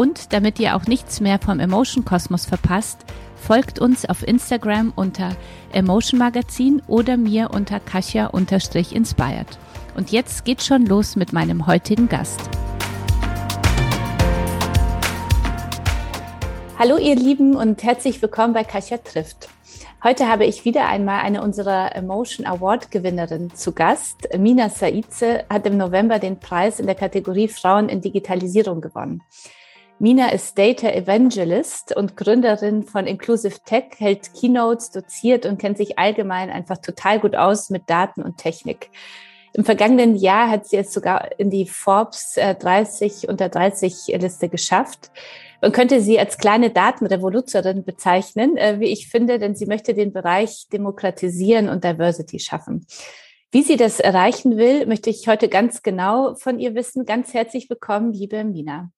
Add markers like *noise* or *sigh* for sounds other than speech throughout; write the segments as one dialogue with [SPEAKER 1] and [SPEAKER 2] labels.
[SPEAKER 1] Und damit ihr auch nichts mehr vom Emotion Kosmos verpasst, folgt uns auf Instagram unter Emotion Magazin oder mir unter Kasia-inspired. Und jetzt geht's schon los mit meinem heutigen Gast. Hallo ihr Lieben und herzlich willkommen bei Kasia trifft. Heute habe ich wieder einmal eine unserer Emotion Award Gewinnerinnen zu Gast. Mina Saize hat im November den Preis in der Kategorie Frauen in Digitalisierung gewonnen. Mina ist Data Evangelist und Gründerin von Inclusive Tech, hält Keynotes, doziert und kennt sich allgemein einfach total gut aus mit Daten und Technik. Im vergangenen Jahr hat sie es sogar in die Forbes 30 äh, unter 30 Liste geschafft. Man könnte sie als kleine Datenrevoluzerin bezeichnen, äh, wie ich finde, denn sie möchte den Bereich demokratisieren und Diversity schaffen. Wie sie das erreichen will, möchte ich heute ganz genau von ihr wissen. Ganz herzlich willkommen, liebe Mina.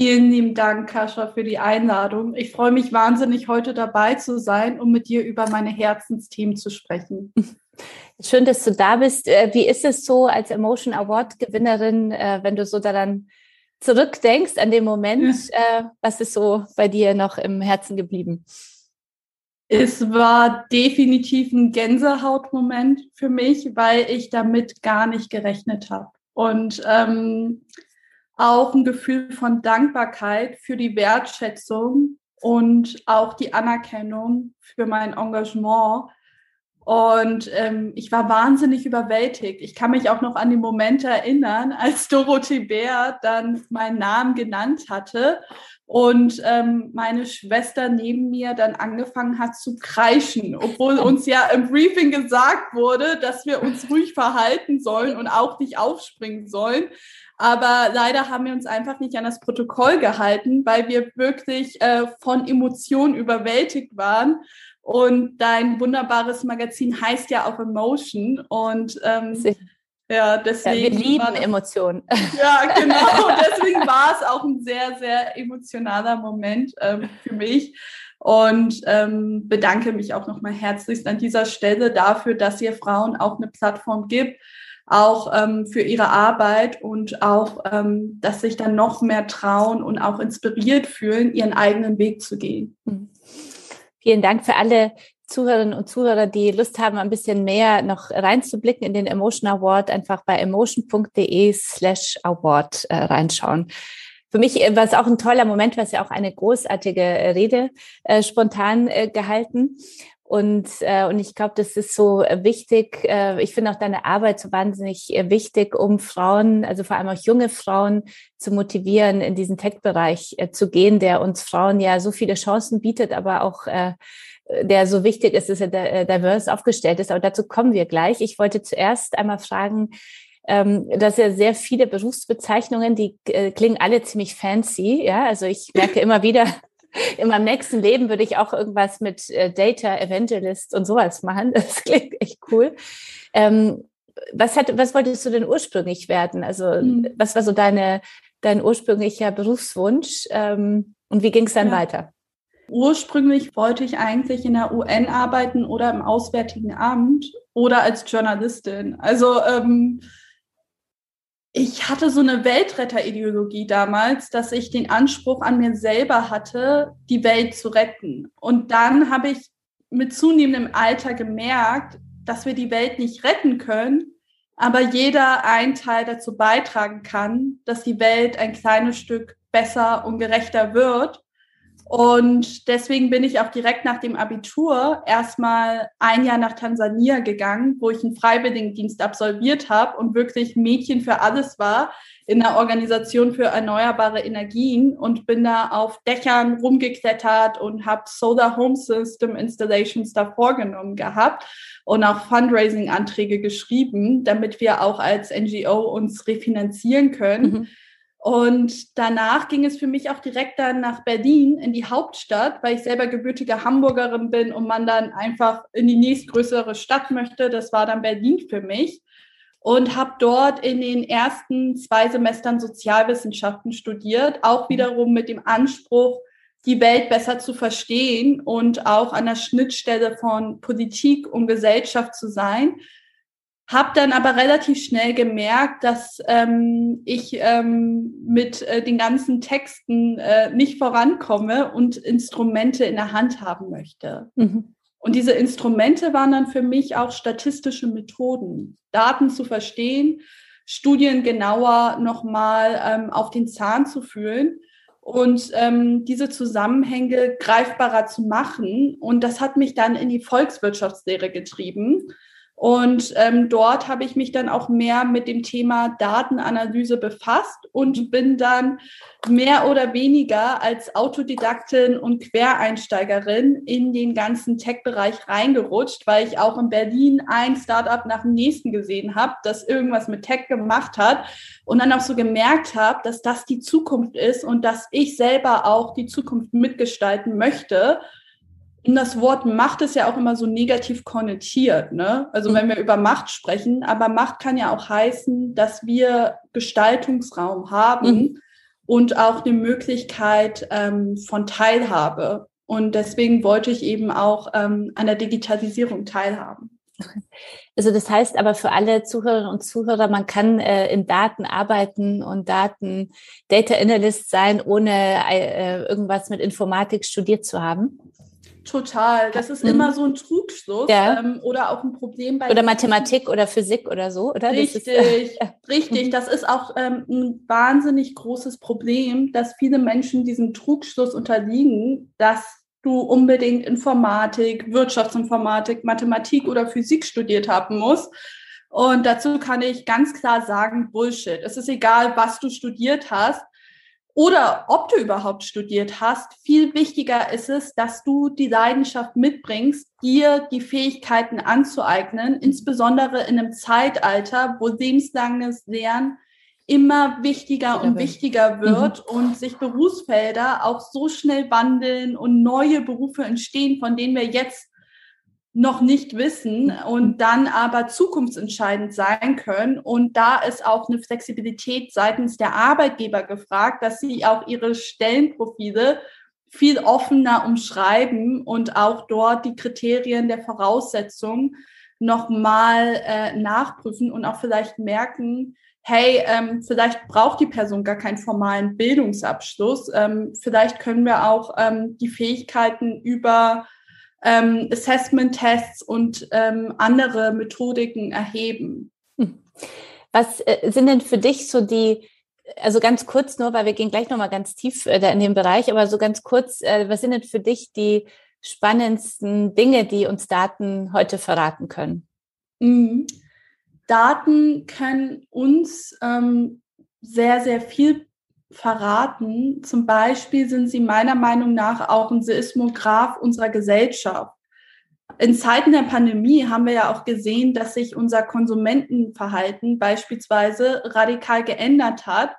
[SPEAKER 2] Vielen lieben Dank, Kascha, für die Einladung. Ich freue mich wahnsinnig, heute dabei zu sein, um mit dir über meine Herzensthemen zu sprechen. *laughs*
[SPEAKER 1] Schön, dass du da bist. Äh, wie ist es so als Emotion Award Gewinnerin, äh, wenn du so daran zurückdenkst an den Moment? Ja. Äh, was ist so bei dir noch im Herzen geblieben?
[SPEAKER 2] Es war definitiv ein Gänsehautmoment für mich, weil ich damit gar nicht gerechnet habe. Und ähm, auch ein Gefühl von Dankbarkeit für die Wertschätzung und auch die Anerkennung für mein Engagement. Und ähm, ich war wahnsinnig überwältigt. Ich kann mich auch noch an den Moment erinnern, *laughs* als Dorothee Bär dann meinen Namen genannt hatte und ähm, meine Schwester neben mir dann angefangen hat zu kreischen, obwohl *laughs* uns ja im Briefing gesagt wurde, dass wir uns ruhig verhalten sollen und auch nicht aufspringen sollen. Aber leider haben wir uns einfach nicht an das Protokoll gehalten, weil wir wirklich äh, von Emotionen überwältigt waren. Und dein wunderbares Magazin heißt ja auch Emotion. Und ähm,
[SPEAKER 1] ja, deswegen. Ja, wir lieben Emotionen. *laughs*
[SPEAKER 2] Ja, genau. *laughs* deswegen war es auch ein sehr, sehr emotionaler Moment ähm, für mich. Und ähm, bedanke mich auch nochmal herzlichst an dieser Stelle dafür, dass ihr Frauen auch eine Plattform gibt, auch ähm, für ihre Arbeit und auch, ähm, dass sich dann noch mehr trauen und auch inspiriert fühlen, ihren eigenen Weg zu gehen. Mhm.
[SPEAKER 1] Vielen Dank für alle Zuhörerinnen und Zuhörer, die Lust haben, ein bisschen mehr noch reinzublicken in den Emotion Award, einfach bei emotion.de slash award äh, reinschauen. Für mich äh, war es auch ein toller Moment, was ja auch eine großartige Rede äh, spontan äh, gehalten. Und, äh, und ich glaube, das ist so wichtig. Äh, ich finde auch deine Arbeit so wahnsinnig äh, wichtig, um Frauen, also vor allem auch junge Frauen, zu motivieren, in diesen Tech-Bereich äh, zu gehen, der uns Frauen ja so viele Chancen bietet, aber auch äh, der so wichtig ist, dass er äh, diverse aufgestellt ist. Aber dazu kommen wir gleich. Ich wollte zuerst einmal fragen, ähm, dass ja sehr viele Berufsbezeichnungen, die äh, klingen alle ziemlich fancy. Ja, also ich merke immer wieder, in meinem nächsten Leben würde ich auch irgendwas mit äh, Data Evangelist und sowas machen. *laughs* Das klingt echt cool. Ähm, was hat, was wolltest du denn ursprünglich werden? Also, mhm. was war so deine, dein ursprünglicher Berufswunsch? Ähm, und wie ging es dann ja. weiter?
[SPEAKER 2] Ursprünglich wollte ich eigentlich in der UN arbeiten oder im Auswärtigen Amt oder als Journalistin. Also ähm, ich hatte so eine Weltretterideologie damals, dass ich den Anspruch an mir selber hatte, die Welt zu retten. Und dann habe ich mit zunehmendem Alter gemerkt, dass wir die Welt nicht retten können, aber jeder einen Teil dazu beitragen kann, dass die Welt ein kleines Stück besser und gerechter wird. Und deswegen bin ich auch direkt nach dem Abitur erstmal ein Jahr nach Tansania gegangen, wo ich einen Freiwilligendienst absolviert habe und wirklich Mädchen für alles war in der Organisation für erneuerbare Energien und bin da auf Dächern rumgeklettert und habe Solar Home System Installations da vorgenommen gehabt und auch Fundraising-Anträge geschrieben, damit wir auch als NGO uns refinanzieren können. Mhm. Und danach ging es für mich auch direkt dann nach Berlin in die Hauptstadt, weil ich selber gebürtige Hamburgerin bin und man dann einfach in die nächstgrößere Stadt möchte. Das war dann Berlin für mich. Und habe dort in den ersten zwei Semestern Sozialwissenschaften studiert, auch wiederum mit dem Anspruch, die Welt besser zu verstehen und auch an der Schnittstelle von Politik und Gesellschaft zu sein habe dann aber relativ schnell gemerkt, dass ähm, ich ähm, mit äh, den ganzen Texten äh, nicht vorankomme und Instrumente in der Hand haben möchte. Mhm. Und diese Instrumente waren dann für mich auch statistische Methoden, Daten zu verstehen, Studien genauer nochmal ähm, auf den Zahn zu fühlen und ähm, diese Zusammenhänge greifbarer zu machen. Und das hat mich dann in die Volkswirtschaftslehre getrieben und ähm, dort habe ich mich dann auch mehr mit dem Thema Datenanalyse befasst und bin dann mehr oder weniger als Autodidaktin und Quereinsteigerin in den ganzen Tech-Bereich reingerutscht, weil ich auch in Berlin ein Startup nach dem nächsten gesehen habe, das irgendwas mit Tech gemacht hat und dann auch so gemerkt habe, dass das die Zukunft ist und dass ich selber auch die Zukunft mitgestalten möchte das Wort Macht ist ja auch immer so negativ konnotiert, ne? Also wenn wir über Macht sprechen, aber Macht kann ja auch heißen, dass wir Gestaltungsraum haben mhm. und auch eine Möglichkeit ähm, von Teilhabe. Und deswegen wollte ich eben auch ähm, an der Digitalisierung teilhaben.
[SPEAKER 1] Also das heißt aber für alle Zuhörerinnen und Zuhörer, man kann äh, in Daten arbeiten und Daten Data Analyst sein, ohne äh, irgendwas mit Informatik studiert zu haben.
[SPEAKER 2] Total. Das ist mhm. immer so ein Trugschluss ja. ähm, oder auch ein Problem
[SPEAKER 1] bei. Oder Mathematik oder Physik oder so, oder?
[SPEAKER 2] Richtig, das ist, *laughs* ja. richtig. Mhm. Das ist auch ähm, ein wahnsinnig großes Problem, dass viele Menschen diesem Trugschluss unterliegen, dass du unbedingt Informatik, Wirtschaftsinformatik, Mathematik oder Physik studiert haben musst. Und dazu kann ich ganz klar sagen, Bullshit. Es ist egal, was du studiert hast oder ob du überhaupt studiert hast. Viel wichtiger ist es, dass du die Leidenschaft mitbringst, dir die Fähigkeiten anzueignen, insbesondere in einem Zeitalter, wo lebenslanges Lernen immer wichtiger und wichtiger wird mhm. und sich Berufsfelder auch so schnell wandeln und neue Berufe entstehen, von denen wir jetzt noch nicht wissen und dann aber zukunftsentscheidend sein können. Und da ist auch eine Flexibilität seitens der Arbeitgeber gefragt, dass sie auch ihre Stellenprofile viel offener umschreiben und auch dort die Kriterien der Voraussetzungen nochmal äh, nachprüfen und auch vielleicht merken, hey, ähm, vielleicht braucht die Person gar keinen formalen Bildungsabschluss. Ähm, vielleicht können wir auch ähm, die Fähigkeiten über ähm, Assessment-Tests und ähm, andere Methodiken erheben. Hm.
[SPEAKER 1] Was äh, sind denn für dich so die, also ganz kurz nur, weil wir gehen gleich nochmal ganz tief äh, in den Bereich, aber so ganz kurz, äh, was sind denn für dich die spannendsten Dinge, die uns Daten heute verraten können?
[SPEAKER 2] Mhm. Daten können uns ähm, sehr, sehr viel verraten. Zum Beispiel sind sie meiner Meinung nach auch ein Seismograph unserer Gesellschaft. In Zeiten der Pandemie haben wir ja auch gesehen, dass sich unser Konsumentenverhalten beispielsweise radikal geändert hat.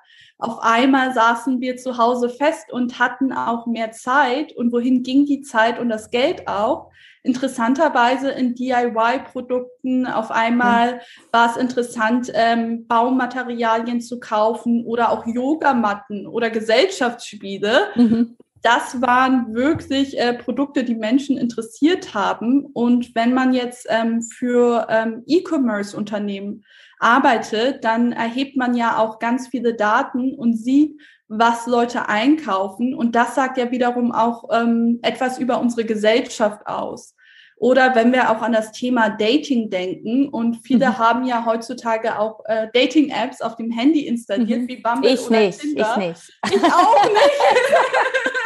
[SPEAKER 2] Auf einmal saßen wir zu Hause fest und hatten auch mehr Zeit. Und wohin ging die Zeit und das Geld auch? interessanterweise in DIY-Produkten. Auf einmal mhm. war es interessant, ähm, Baumaterialien zu kaufen oder auch Yogamatten oder Gesellschaftsspiele. Mhm. Das waren wirklich äh, Produkte, die Menschen interessiert haben. Und wenn man jetzt ähm, für ähm, E-Commerce-Unternehmen arbeitet, dann erhebt man ja auch ganz viele Daten und sieht, was Leute einkaufen. Und das sagt ja wiederum auch ähm, etwas über unsere Gesellschaft aus. Oder wenn wir auch an das Thema Dating denken und viele mhm. haben ja heutzutage auch äh, Dating-Apps auf dem Handy installiert, mhm. wie Bumble
[SPEAKER 1] ich
[SPEAKER 2] oder
[SPEAKER 1] nicht,
[SPEAKER 2] Tinder.
[SPEAKER 1] Ich nicht.
[SPEAKER 2] Ich auch nicht. *laughs* *laughs*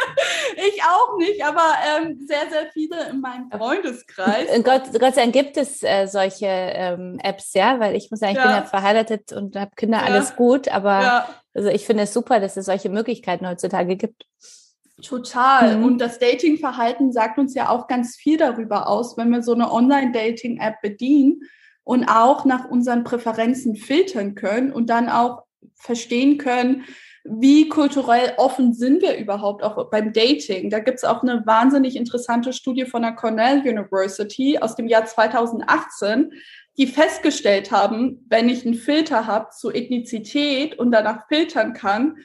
[SPEAKER 2] ich auch nicht, aber ähm, sehr, sehr viele in meinem Freundeskreis.
[SPEAKER 1] Gott, Gott sei Dank gibt es äh, solche ähm, Apps, ja, weil ich muss sagen, ich ja. bin ja verheiratet und habe Kinder, ja. alles gut, aber ja. also ich finde es super, dass es solche Möglichkeiten heutzutage gibt.
[SPEAKER 2] Total. Mhm. Und das Datingverhalten sagt uns ja auch ganz viel darüber aus, wenn wir so eine Online-Dating-App bedienen und auch nach unseren Präferenzen filtern können und dann auch verstehen können, wie kulturell offen sind wir überhaupt auch beim Dating? Da gibt es auch eine wahnsinnig interessante Studie von der Cornell University aus dem Jahr 2018, die festgestellt haben, wenn ich einen Filter habe zu Ethnizität und danach filtern kann,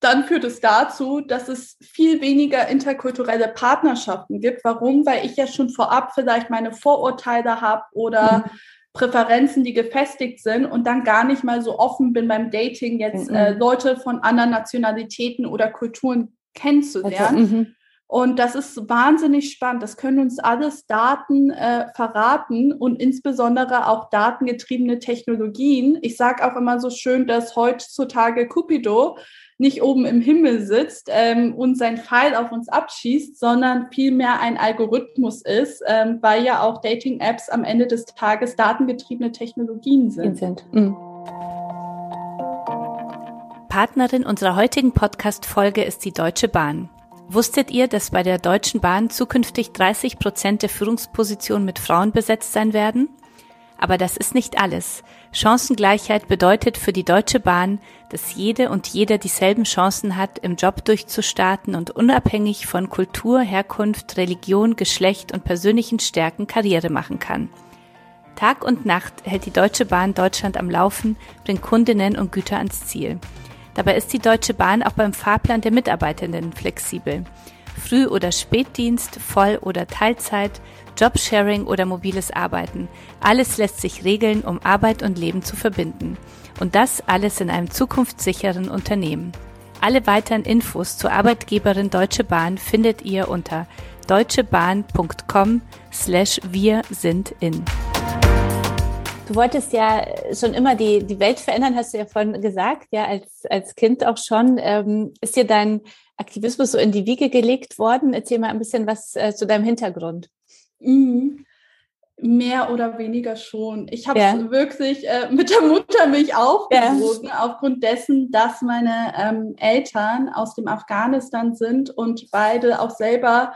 [SPEAKER 2] dann führt es dazu, dass es viel weniger interkulturelle Partnerschaften gibt. Warum? Weil ich ja schon vorab vielleicht meine Vorurteile habe oder mhm. Präferenzen, die gefestigt sind und dann gar nicht mal so offen bin beim Dating, jetzt mhm. äh, Leute von anderen Nationalitäten oder Kulturen kennenzulernen. Also, mhm. und das ist wahnsinnig spannend. Das können uns alles Daten äh, verraten und insbesondere auch datengetriebene Technologien. Ich sage auch immer so schön, dass heutzutage Cupido nicht oben im Himmel sitzt ähm, und sein Pfeil auf uns abschießt, sondern vielmehr ein Algorithmus ist, ähm, weil ja auch Dating-Apps am Ende des Tages datengetriebene Technologien sind. sind. Mhm.
[SPEAKER 1] Partnerin unserer heutigen Podcast-Folge ist die Deutsche Bahn. Wusstet ihr, dass bei der Deutschen Bahn zukünftig 30 Prozent der Führungspositionen mit Frauen besetzt sein werden? Aber das ist nicht alles. Chancengleichheit bedeutet für die Deutsche Bahn, dass jede und jeder dieselben Chancen hat, im Job durchzustarten und unabhängig von Kultur, Herkunft, Religion, Geschlecht und persönlichen Stärken Karriere machen kann. Tag und Nacht hält die Deutsche Bahn Deutschland am Laufen, bringt Kundinnen und Güter ans Ziel. Dabei ist die Deutsche Bahn auch beim Fahrplan der Mitarbeitenden flexibel. Früh- oder Spätdienst, Voll- oder Teilzeit, Jobsharing oder mobiles Arbeiten. Alles lässt sich regeln, um Arbeit und Leben zu verbinden. Und das alles in einem zukunftssicheren Unternehmen. Alle weiteren Infos zur Arbeitgeberin Deutsche Bahn findet ihr unter deutschebahn.com slash wir sind in. Du wolltest ja schon immer die, die Welt verändern, hast du ja vorhin gesagt, ja, als, als Kind auch schon. Ähm, ist dir dein Aktivismus so in die Wiege gelegt worden? Erzähl mal ein bisschen was äh, zu deinem Hintergrund.
[SPEAKER 2] Mhm. Mehr oder weniger schon. Ich habe es ja. wirklich äh, *laughs* mit der Muttermilch aufgezogen, ja. aufgrund dessen, dass meine ähm, Eltern aus dem Afghanistan sind und beide auch selber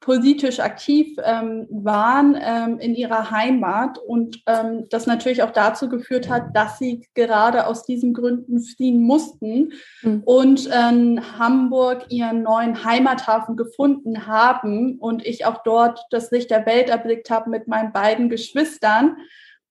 [SPEAKER 2] politisch aktiv ähm, waren ähm, in ihrer Heimat und ähm, das natürlich auch dazu geführt hat, dass sie gerade aus diesen Gründen fliehen mussten mhm. und in Hamburg ihren neuen Heimathafen gefunden haben und ich auch dort das Licht der Welt erblickt habe mit meinen beiden Geschwistern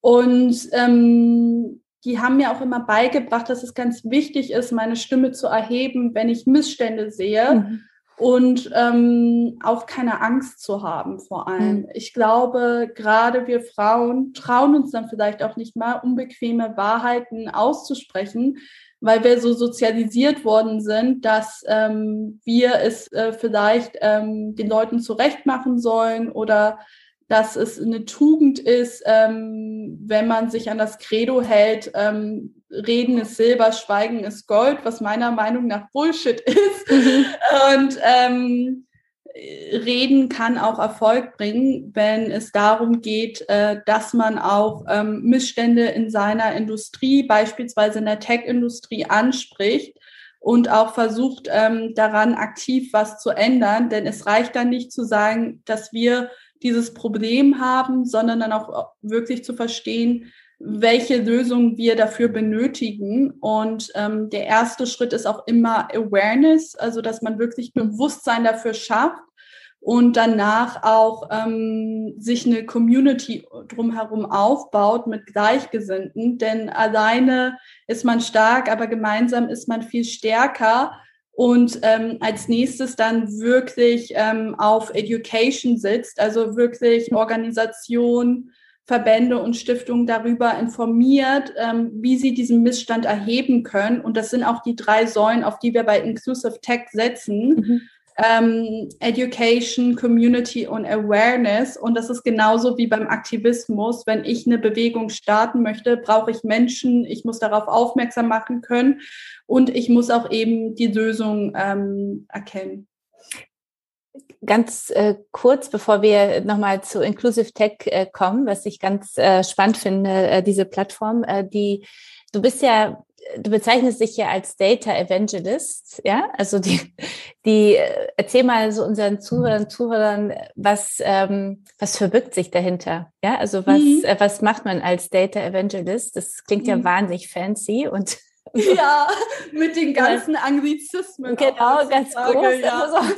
[SPEAKER 2] und ähm, die haben mir auch immer beigebracht, dass es ganz wichtig ist, meine Stimme zu erheben, wenn ich Missstände sehe. Mhm und ähm, auch keine Angst zu haben vor allem. Mhm. Ich glaube, gerade wir Frauen trauen uns dann vielleicht auch nicht mal, unbequeme Wahrheiten auszusprechen, weil wir so sozialisiert worden sind, dass ähm, wir es äh, vielleicht ähm, den Leuten zurecht machen sollen oder dass es eine Tugend ist, ähm, wenn man sich an das Credo hält, ähm, Reden ist Silber, Schweigen ist Gold, was meiner Meinung nach Bullshit *laughs* ist. Mhm. Und ähm, Reden kann auch Erfolg bringen, wenn es darum geht, äh, dass man auch ähm, Missstände in seiner Industrie, beispielsweise in der Tech-Industrie, anspricht und auch versucht, ähm, daran aktiv was zu ändern. Denn es reicht dann nicht zu sagen, dass wir dieses Problem haben, sondern dann auch wirklich zu verstehen, welche Lösung wir dafür benötigen. Und ähm, der erste Schritt ist auch immer Awareness, also dass man wirklich Bewusstsein dafür schafft und danach auch ähm, sich eine Community drumherum aufbaut mit Gleichgesinnten. Denn alleine ist man stark, aber gemeinsam ist man viel stärker und ähm, als nächstes dann wirklich ähm, auf Education sitzt, also wirklich Organisation, Verbände und Stiftungen darüber informiert, ähm, wie sie diesen Missstand erheben können. Und das sind auch die drei Säulen, auf die wir bei Inclusive Tech setzen. Mhm. Ähm, Education, Community und Awareness. Und das ist genauso wie beim Aktivismus. Wenn ich eine Bewegung starten möchte, brauche ich Menschen. Ich muss darauf aufmerksam machen können. Und ich muss auch eben die Lösung ähm, erkennen.
[SPEAKER 1] Ganz äh, kurz, bevor wir nochmal zu Inclusive Tech äh, kommen, was ich ganz äh, spannend finde, äh, diese Plattform, äh, die du bist ja, du bezeichnest dich ja als Data Evangelist, ja? Also die, die äh, erzähl mal so unseren Zuhörern, Zuhörern, was, ähm, was verbirgt sich dahinter? Ja, also was, mhm. äh, was macht man als Data Evangelist? Das klingt ja mhm. wahnsinnig fancy und
[SPEAKER 2] Ja, *laughs* mit den ganzen Anglizismen.
[SPEAKER 1] Genau, ganz groß.
[SPEAKER 2] Ja. So.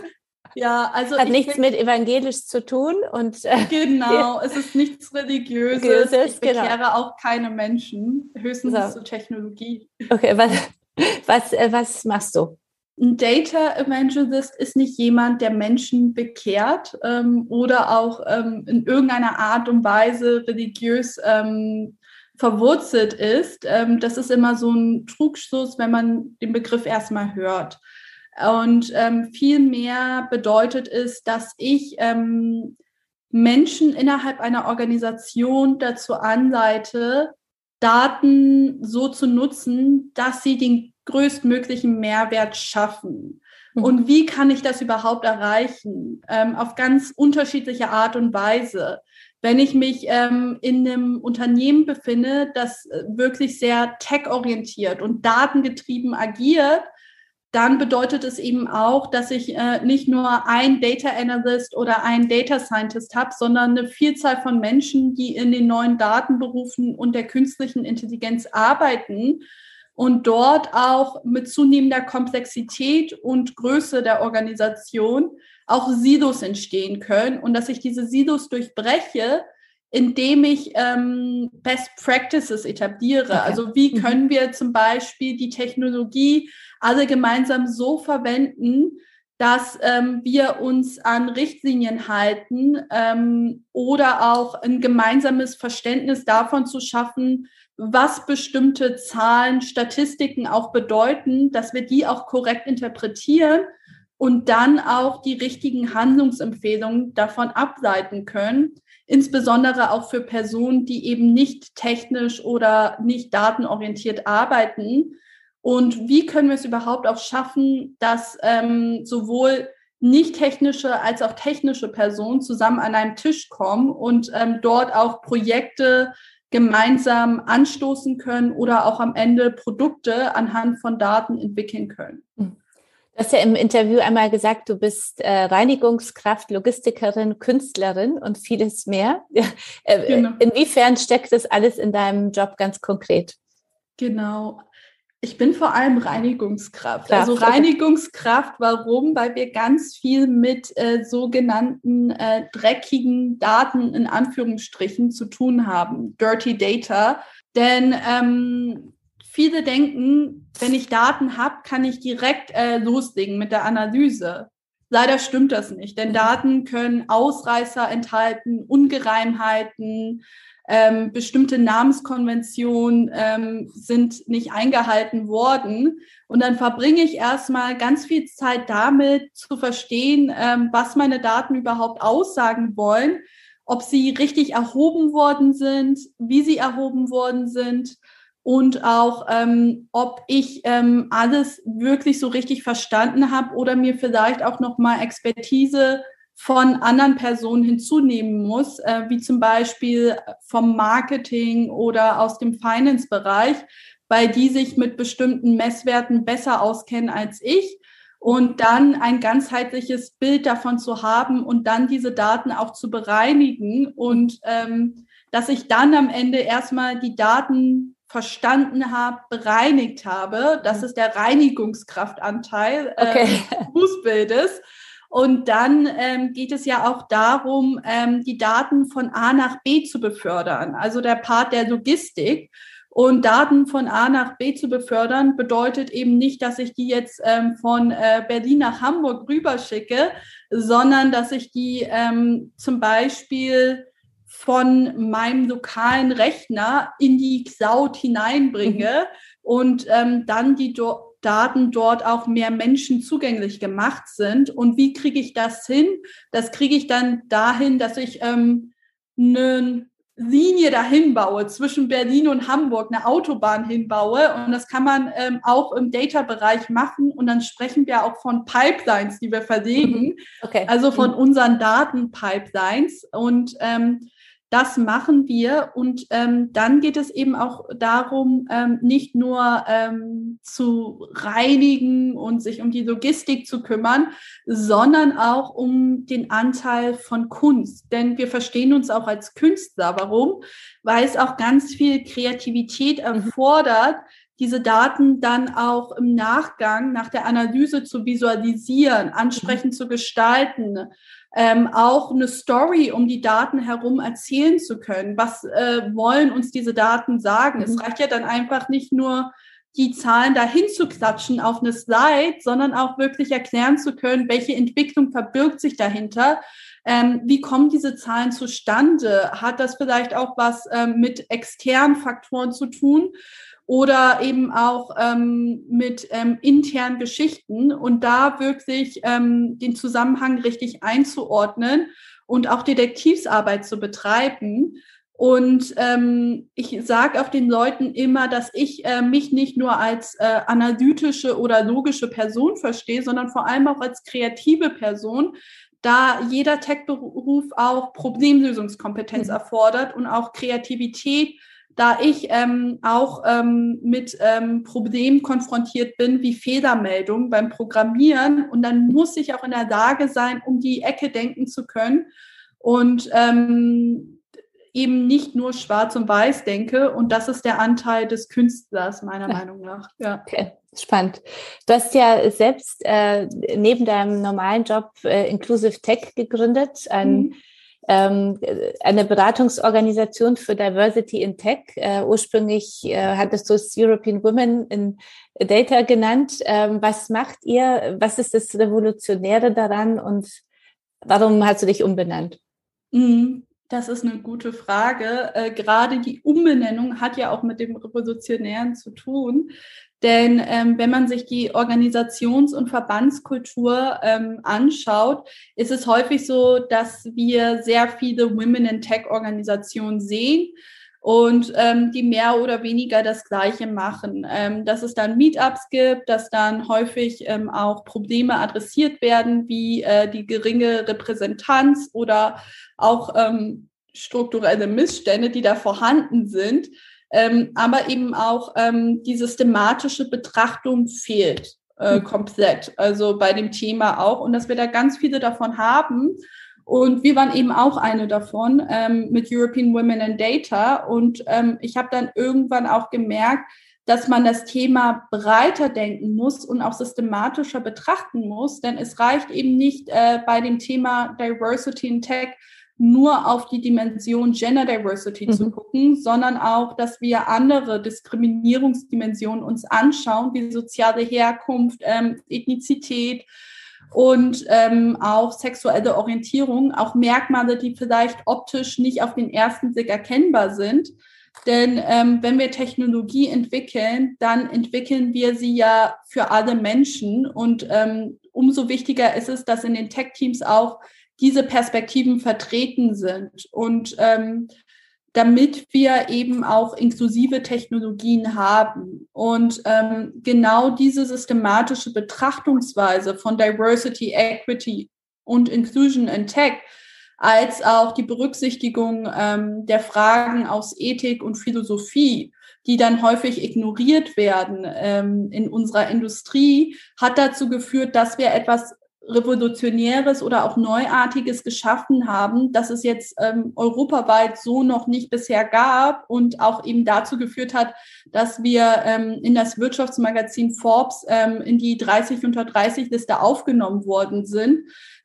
[SPEAKER 2] Ja, also
[SPEAKER 1] hat nichts mit evangelisch zu tun und
[SPEAKER 2] äh, genau, *laughs* es ist nichts religiöses. Religiöses, ich bekehre genau. auch keine Menschen, höchstens so. zur Technologie.
[SPEAKER 1] Okay, was *laughs* was äh, was machst du?
[SPEAKER 2] Ein Data Evangelist ist nicht jemand, der Menschen bekehrt ähm, oder auch ähm, in irgendeiner Art und Weise religiös ähm, verwurzelt ist. Ähm, das ist immer so ein Trugschluss, wenn man den Begriff erstmal hört. Und ähm, vielmehr bedeutet es, dass ich ähm, Menschen innerhalb einer Organisation dazu anleite, Daten so zu nutzen, dass sie den größtmöglichen Mehrwert schaffen. Mhm. Und wie kann ich das überhaupt erreichen? Ähm, auf ganz unterschiedliche Art und Weise. Wenn ich mich ähm, in einem Unternehmen befinde, das äh, wirklich sehr tech-orientiert und datengetrieben agiert, dann bedeutet es eben auch, dass ich äh, nicht nur ein Data Analyst oder ein Data Scientist habe, sondern eine Vielzahl von Menschen, die in den neuen Datenberufen und der künstlichen Intelligenz arbeiten und dort auch mit zunehmender Komplexität und Größe der Organisation auch Silos entstehen können. Und dass ich diese Silos durchbreche, indem ich ähm, Best Practices etabliere. Okay. Also wie mhm. können wir zum Beispiel die Technologie alle gemeinsam so verwenden, dass ähm, wir uns an Richtlinien halten ähm, oder auch ein gemeinsames Verständnis davon zu schaffen, was bestimmte Zahlen, Statistiken auch bedeuten, dass wir die auch korrekt interpretieren und dann auch die richtigen Handlungsempfehlungen davon ableiten können, insbesondere auch für Personen, die eben nicht technisch oder nicht datenorientiert arbeiten. Und wie können wir es überhaupt auch schaffen, dass ähm, sowohl nicht technische als auch technische Personen zusammen an einem Tisch kommen und ähm, dort auch Projekte gemeinsam anstoßen können oder auch am Ende Produkte anhand von Daten entwickeln können. Hm.
[SPEAKER 1] Du hast ja im Interview einmal gesagt, du bist äh, Reinigungskraft, Logistikerin, Künstlerin und vieles mehr. Äh, genau. Inwiefern steckt das alles in deinem Job ganz konkret?
[SPEAKER 2] Genau. Ich bin vor allem Reinigungskraft. Kraft, also Reinigungskraft, warum? Weil wir ganz viel mit äh, sogenannten äh, dreckigen Daten in Anführungsstrichen zu tun haben. Dirty Data. Denn ähm, viele denken, wenn ich Daten habe, kann ich direkt äh, loslegen mit der Analyse. Leider stimmt das nicht, denn. Daten können Ausreißer enthalten, Ungereimheiten, ähm, bestimmte Namenskonventionen ähm, sind nicht eingehalten worden. Und dann verbringe ich erstmal ganz viel Zeit damit zu verstehen, ähm, was meine Daten überhaupt aussagen wollen, ob sie richtig erhoben worden sind, wie sie erhoben worden sind und auch, ähm, ob ich ähm, alles wirklich so richtig verstanden habe oder mir vielleicht auch noch mal Expertise von anderen Personen hinzunehmen muss, äh, wie zum Beispiel vom Marketing oder aus dem Finance-Bereich, weil die sich mit bestimmten Messwerten besser auskennen als ich. Und dann ein ganzheitliches Bild davon zu haben und dann diese Daten auch zu bereinigen und ähm, dass ich dann am Ende erstmal die Daten verstanden habe, bereinigt habe. Das ist der Reinigungskraftanteil äh, okay. äh, des Fußbildes. Und dann ähm, geht es ja auch darum, ähm, die Daten von A nach B zu befördern, also der Part der Logistik. Und Daten von A nach B zu befördern bedeutet eben nicht, dass ich die jetzt ähm, von äh, Berlin nach Hamburg rüberschicke, sondern dass ich die ähm, zum Beispiel von meinem lokalen Rechner in die Cloud hineinbringe mhm. und ähm, dann die dort Daten dort auch mehr Menschen zugänglich gemacht sind. Und wie kriege ich das hin? Das kriege ich dann dahin, dass ich ähm, eine Linie dahin baue, zwischen Berlin und Hamburg, eine Autobahn hinbaue. Und das kann man ähm, auch im Data-Bereich machen. Und dann sprechen wir auch von Pipelines, die wir verlegen. Okay. Also von mhm. unseren Datenpipelines. Und ähm, das machen wir und ähm, dann geht es eben auch darum, ähm, nicht nur ähm, zu reinigen und sich um die Logistik zu kümmern, sondern auch um den Anteil von Kunst. Denn wir verstehen uns auch als Künstler. Warum? Weil es auch ganz viel Kreativität erfordert, diese Daten dann auch im Nachgang, nach der Analyse zu visualisieren, ansprechend mhm. zu gestalten, ähm, auch eine Story um die Daten herum erzählen zu können. Was äh, wollen uns diese Daten sagen? Mhm. Es reicht ja dann einfach nicht nur, die Zahlen dahin zu klatschen auf eine Slide, sondern auch wirklich erklären zu können, welche Entwicklung verbirgt sich dahinter. Ähm, wie kommen diese Zahlen zustande? Hat das vielleicht auch was ähm, mit externen Faktoren zu tun? Oder eben auch ähm, mit ähm, internen Geschichten und da wirklich ähm, den Zusammenhang richtig einzuordnen und auch Detektivsarbeit zu betreiben. Und ähm, ich sage auch den Leuten immer, dass ich äh, mich nicht nur als äh, analytische oder logische Person verstehe, sondern vor allem auch als kreative Person, da jeder Tech-Beruf auch Problemlösungskompetenz mhm. erfordert und auch Kreativität da ich ähm, auch ähm, mit ähm, Problemen konfrontiert bin, wie Fehlermeldungen beim Programmieren. Und dann muss ich auch in der Lage sein, um die Ecke denken zu können und ähm, eben nicht nur schwarz und weiß denke. Und das ist der Anteil des Künstlers, meiner ja. Meinung nach.
[SPEAKER 1] Ja. Okay. Spannend. Du hast ja selbst äh, neben deinem normalen Job äh, Inclusive Tech gegründet, ein mhm ähm, eine Beratungsorganisation für Diversity in Tech. Äh, ursprünglich äh, hattest du es European Women in Data genannt. Ähm, was macht ihr? Was ist das Revolutionäre daran und warum hast du dich umbenannt?
[SPEAKER 2] Mhm. Das ist eine gute Frage. Äh, gerade die Umbenennung hat ja auch mit dem Revolutionären zu tun. Denn ähm, wenn man sich die Organisations- und Verbandskultur ähm, anschaut, ist es häufig so, dass wir sehr viele Women in Tech-Organisationen sehen und ähm, die mehr oder weniger das Gleiche machen. Ähm, dass es dann Meetups gibt, dass dann häufig ähm, auch Probleme adressiert werden, wie äh, die geringe Repräsentanz oder auch ähm, strukturelle Missstände, die da vorhanden sind ähm, aber eben auch ähm, die systematische Betrachtung fehlt äh, hm. komplett. Also bei dem Thema auch und dass wir da ganz viele davon haben. Und wir waren eben auch eine davon ähm, mit European Women in Data. Und ähm, ich habe dann irgendwann auch gemerkt, dass man das Thema breiter denken muss und auch systematischer betrachten muss. Denn es reicht eben nicht äh, bei dem Thema Diversity in Tech nur auf die Dimension Gender Diversity mhm. zu gucken, sondern auch, dass wir andere Diskriminierungsdimensionen uns anschauen, wie soziale Herkunft, ähm, Ethnizität und ähm, auch sexuelle Orientierung, auch Merkmale, die vielleicht optisch nicht auf den ersten Blick erkennbar sind. Denn ähm, wenn wir Technologie entwickeln, dann entwickeln wir sie ja für alle Menschen. Und ähm, umso wichtiger ist es, dass in den Tech-Teams auch diese Perspektiven vertreten sind und ähm, damit wir eben auch inklusive Technologien haben. Und ähm, genau diese systematische Betrachtungsweise von Diversity, Equity und Inclusion in Tech, als auch die Berücksichtigung ähm, der Fragen aus Ethik und Philosophie, die dann häufig ignoriert werden ähm, in unserer Industrie, hat dazu geführt, dass wir etwas Revolutionäres oder auch Neuartiges geschaffen haben, dass es jetzt ähm, europaweit so noch nicht bisher gab und auch eben dazu geführt hat, dass wir ähm, in das Wirtschaftsmagazin Forbes ähm, in die 30 unter 30 Liste aufgenommen worden sind,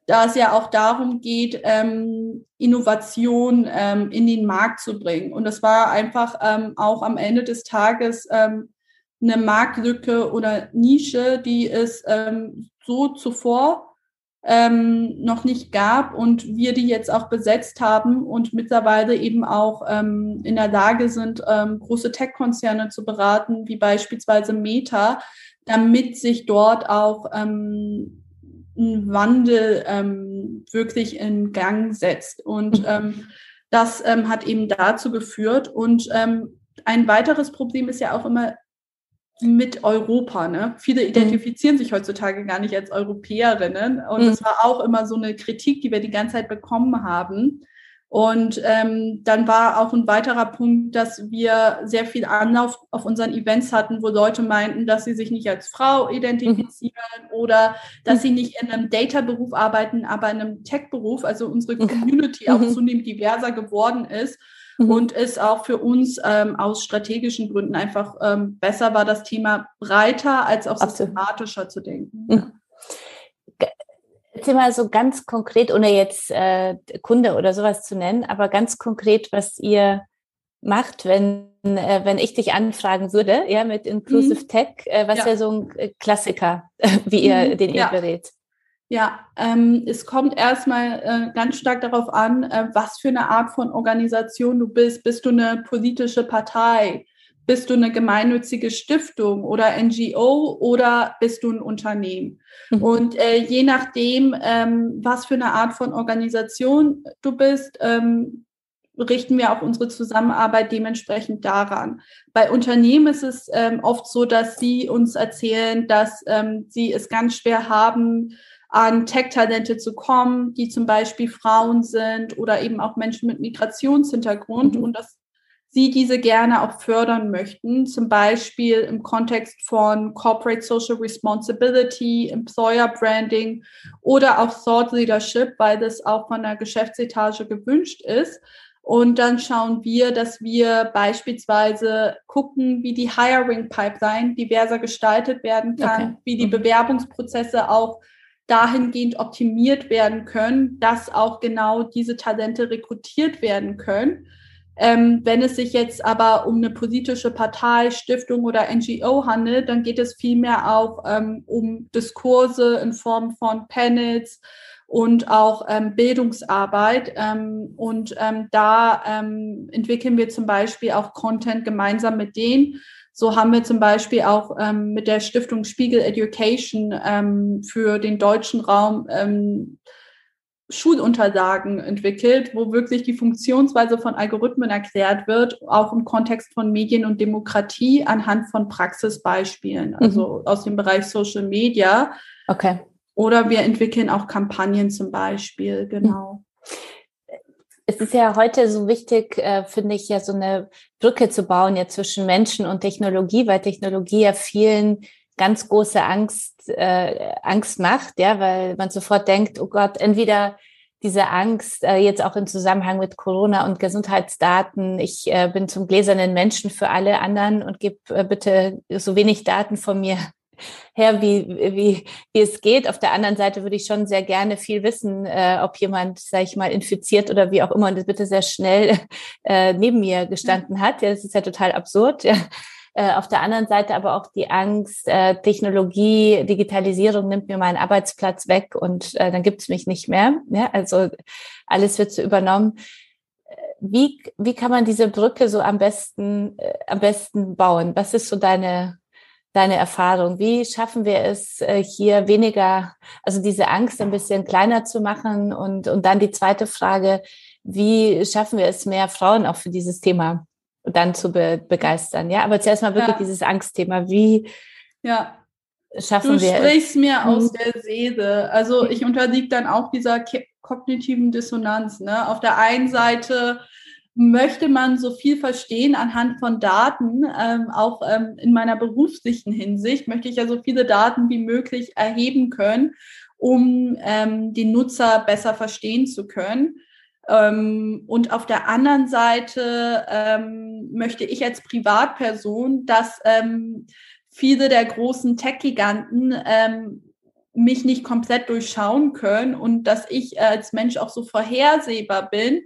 [SPEAKER 2] da es ja auch darum geht, ähm, Innovation ähm, in den Markt zu bringen. Und das war einfach ähm, auch am Ende des Tages ähm, eine Marktlücke oder Nische, die es ähm, so zuvor ähm, noch nicht gab und wir die jetzt auch besetzt haben und mittlerweile eben auch ähm, in der Lage sind, ähm, große Tech-Konzerne zu beraten, wie beispielsweise Meta, damit sich dort auch ähm, ein Wandel ähm, wirklich in Gang setzt. Und mhm. ähm, das ähm, hat eben dazu geführt. Und ähm, ein weiteres Problem ist ja auch immer mit Europa. Ne? Viele mhm. identifizieren sich heutzutage gar nicht als Europäerinnen. Und mhm. das war auch immer so eine Kritik, die wir die ganze Zeit bekommen haben. Und ähm, dann war auch ein weiterer Punkt, dass wir sehr viel Anlauf auf unseren Events hatten, wo Leute meinten, dass sie sich nicht als Frau identifizieren mhm. oder dass mhm. sie nicht in einem Data-Beruf arbeiten, aber in einem Tech-Beruf, also unsere Community mhm. auch zunehmend diverser geworden ist mhm. und es auch für uns ähm, aus strategischen Gründen einfach ähm, besser war, das Thema breiter als auch systematischer zu denken. Mhm.
[SPEAKER 1] Erzähl mal so ganz konkret, ohne jetzt äh, Kunde oder sowas zu nennen, aber ganz konkret, was ihr macht, wenn, äh, wenn ich dich anfragen würde, ja, mit Inclusive mhm. Tech, äh, was ja. wäre so ein Klassiker, *laughs* wie ihr, mhm. den ihr ja. berät?
[SPEAKER 2] Ja, ähm, es kommt erstmal äh, ganz stark darauf an, äh, was für eine Art von Organisation du bist. Bist du eine politische Partei? Bist du eine gemeinnützige Stiftung oder NGO oder bist du ein Unternehmen? Mhm. Und äh, je nachdem, ähm, was für eine Art von Organisation du bist, ähm, richten wir auch unsere Zusammenarbeit dementsprechend daran. Bei Unternehmen ist es ähm, oft so, dass sie uns erzählen, dass ähm, sie es ganz schwer haben, an Tech-Talente zu kommen, die zum Beispiel Frauen sind oder eben auch Menschen mit Migrationshintergrund mhm. und dass sie diese gerne auch fördern möchten, zum Beispiel im Kontext von Corporate Social Responsibility, Employer Branding oder auch Thought Leadership, weil das auch von der Geschäftsetage gewünscht ist. Und dann schauen wir, dass wir beispielsweise gucken, wie die Hiring Pipeline diverser gestaltet werden kann, okay. wie die mhm. Bewerbungsprozesse auch dahingehend optimiert werden können, dass auch genau diese Talente rekrutiert werden können. Ähm, wenn es sich jetzt aber um eine politische Partei, Stiftung oder NGO handelt, dann geht es vielmehr auch ähm, um Diskurse in Form von Panels und auch ähm, Bildungsarbeit. Ähm, und ähm, da ähm, entwickeln wir zum Beispiel auch Content gemeinsam mit denen. So haben wir zum Beispiel auch mit der Stiftung Spiegel Education für den deutschen Raum Schulunterlagen entwickelt, wo wirklich die Funktionsweise von Algorithmen erklärt wird, auch im Kontext von Medien und Demokratie anhand von Praxisbeispielen, mhm. also mhm. aus dem Bereich Social Media.
[SPEAKER 1] Okay.
[SPEAKER 2] Oder wir entwickeln auch Kampagnen zum Beispiel, genau.
[SPEAKER 1] Es ist ja heute so wichtig, äh, finde ich, ja so eine Brücke zu bauen ja zwischen Menschen und Technologie, weil Technologie ja vielen ganz große Angst, äh, Angst macht, ja, weil man sofort denkt, oh Gott, entweder diese Angst äh, jetzt auch im Zusammenhang mit Corona und Gesundheitsdaten. Ich äh, bin zum gläsernen Menschen für alle anderen und gib äh, bitte so wenig Daten von mir her, wie, wie, wie es geht. Auf der anderen Seite würde ich schon sehr gerne viel wissen, äh, ob jemand, sage ich mal, infiziert oder wie auch immer und das bitte sehr schnell *laughs* äh, neben mir gestanden hat. Ja, das ist ja total absurd. Ja. Äh, auf der anderen Seite aber auch die Angst, äh, Technologie, Digitalisierung nimmt mir meinen Arbeitsplatz weg und äh, dann gibt es mich nicht mehr. Ja? Also alles wird so übernommen. Wie, wie kann man diese Brücke so am besten, äh, am besten bauen? Was ist so deine, deine Erfahrung? Wie schaffen wir es, äh, hier weniger, also diese Angst ein bisschen kleiner zu machen? Und, und dann die zweite Frage, wie schaffen wir es, mehr Frauen auch für dieses Thema dann zu be begeistern. Ja, aber zuerst mal wirklich ja. dieses Angstthema. Wie ja. schaffen
[SPEAKER 2] du
[SPEAKER 1] wir
[SPEAKER 2] es? Du sprichst mir aus mhm. der Seele. Also ich unterliege dann auch dieser kognitiven Dissonanz. Ne? Auf der einen Seite möchte man so viel verstehen anhand von Daten, ähm, auch ähm, in meiner beruflichen Hinsicht möchte ich ja so viele Daten wie möglich erheben können, um ähm, den Nutzer besser verstehen zu können. Ähm, und auf der anderen Seite ähm, möchte ich als Privatperson, dass ähm, viele der großen Tech-Giganten mich nicht komplett durchschauen können und dass ich als Mensch auch so vorhersehbar bin,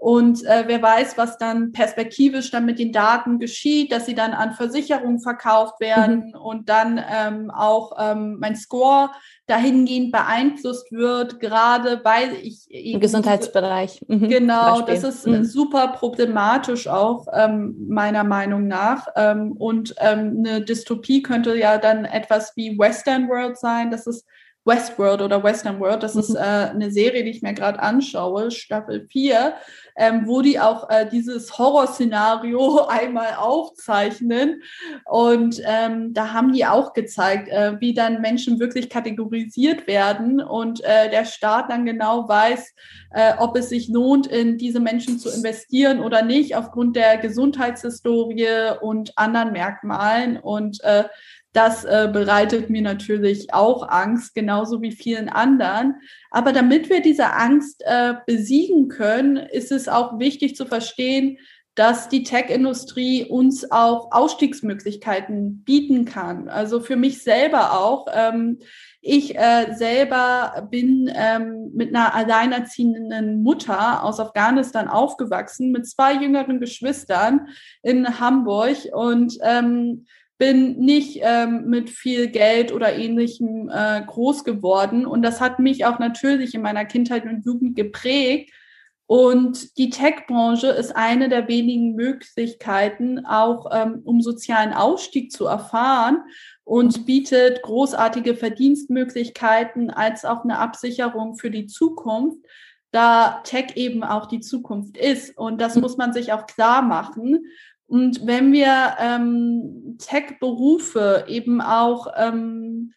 [SPEAKER 2] und äh, wer weiß, was dann perspektivisch dann mit den Daten geschieht, dass sie dann an Versicherungen verkauft werden mhm. und dann ähm, auch ähm, mein Score dahingehend beeinflusst wird, gerade weil ich
[SPEAKER 1] im Gesundheitsbereich.
[SPEAKER 2] Mhm. Genau, das ist mhm. super problematisch auch ähm, meiner Meinung nach. Ähm, und ähm, eine Dystopie könnte ja dann etwas wie Western World sein, dass es Westworld oder Western World. Das mhm. ist äh, eine Serie, die ich mir gerade anschaue, Staffel 4, ähm, wo die auch äh, dieses Horrorszenario *laughs* einmal aufzeichnen. Und ähm, da haben die auch gezeigt, äh, wie dann Menschen wirklich kategorisiert werden und äh, der Staat dann genau weiß, äh, ob es sich lohnt, in diese Menschen zu investieren oder nicht, aufgrund der Gesundheitshistorie und anderen Merkmalen. Und äh, das äh, bereitet mir natürlich auch Angst, genauso wie vielen anderen. Aber damit wir diese Angst äh, besiegen können, ist es auch wichtig zu verstehen, dass die Tech-Industrie uns auch Ausstiegsmöglichkeiten bieten kann. Also für mich selber auch. Ähm, ich äh, selber bin ähm, mit einer alleinerziehenden Mutter aus Afghanistan aufgewachsen, mit zwei jüngeren Geschwistern in Hamburg und ähm, bin nicht ähm, mit viel Geld oder ähnlichem äh, groß geworden. Und das hat mich auch natürlich in meiner Kindheit und Jugend geprägt. Und die Tech-Branche ist eine der wenigen Möglichkeiten, auch ähm, um sozialen Ausstieg zu erfahren und bietet großartige Verdienstmöglichkeiten als auch eine Absicherung für die Zukunft, da Tech eben auch die Zukunft ist. Und das muss man sich auch klar machen. Und wenn wir ähm, Tech-Berufe eben auch ähm,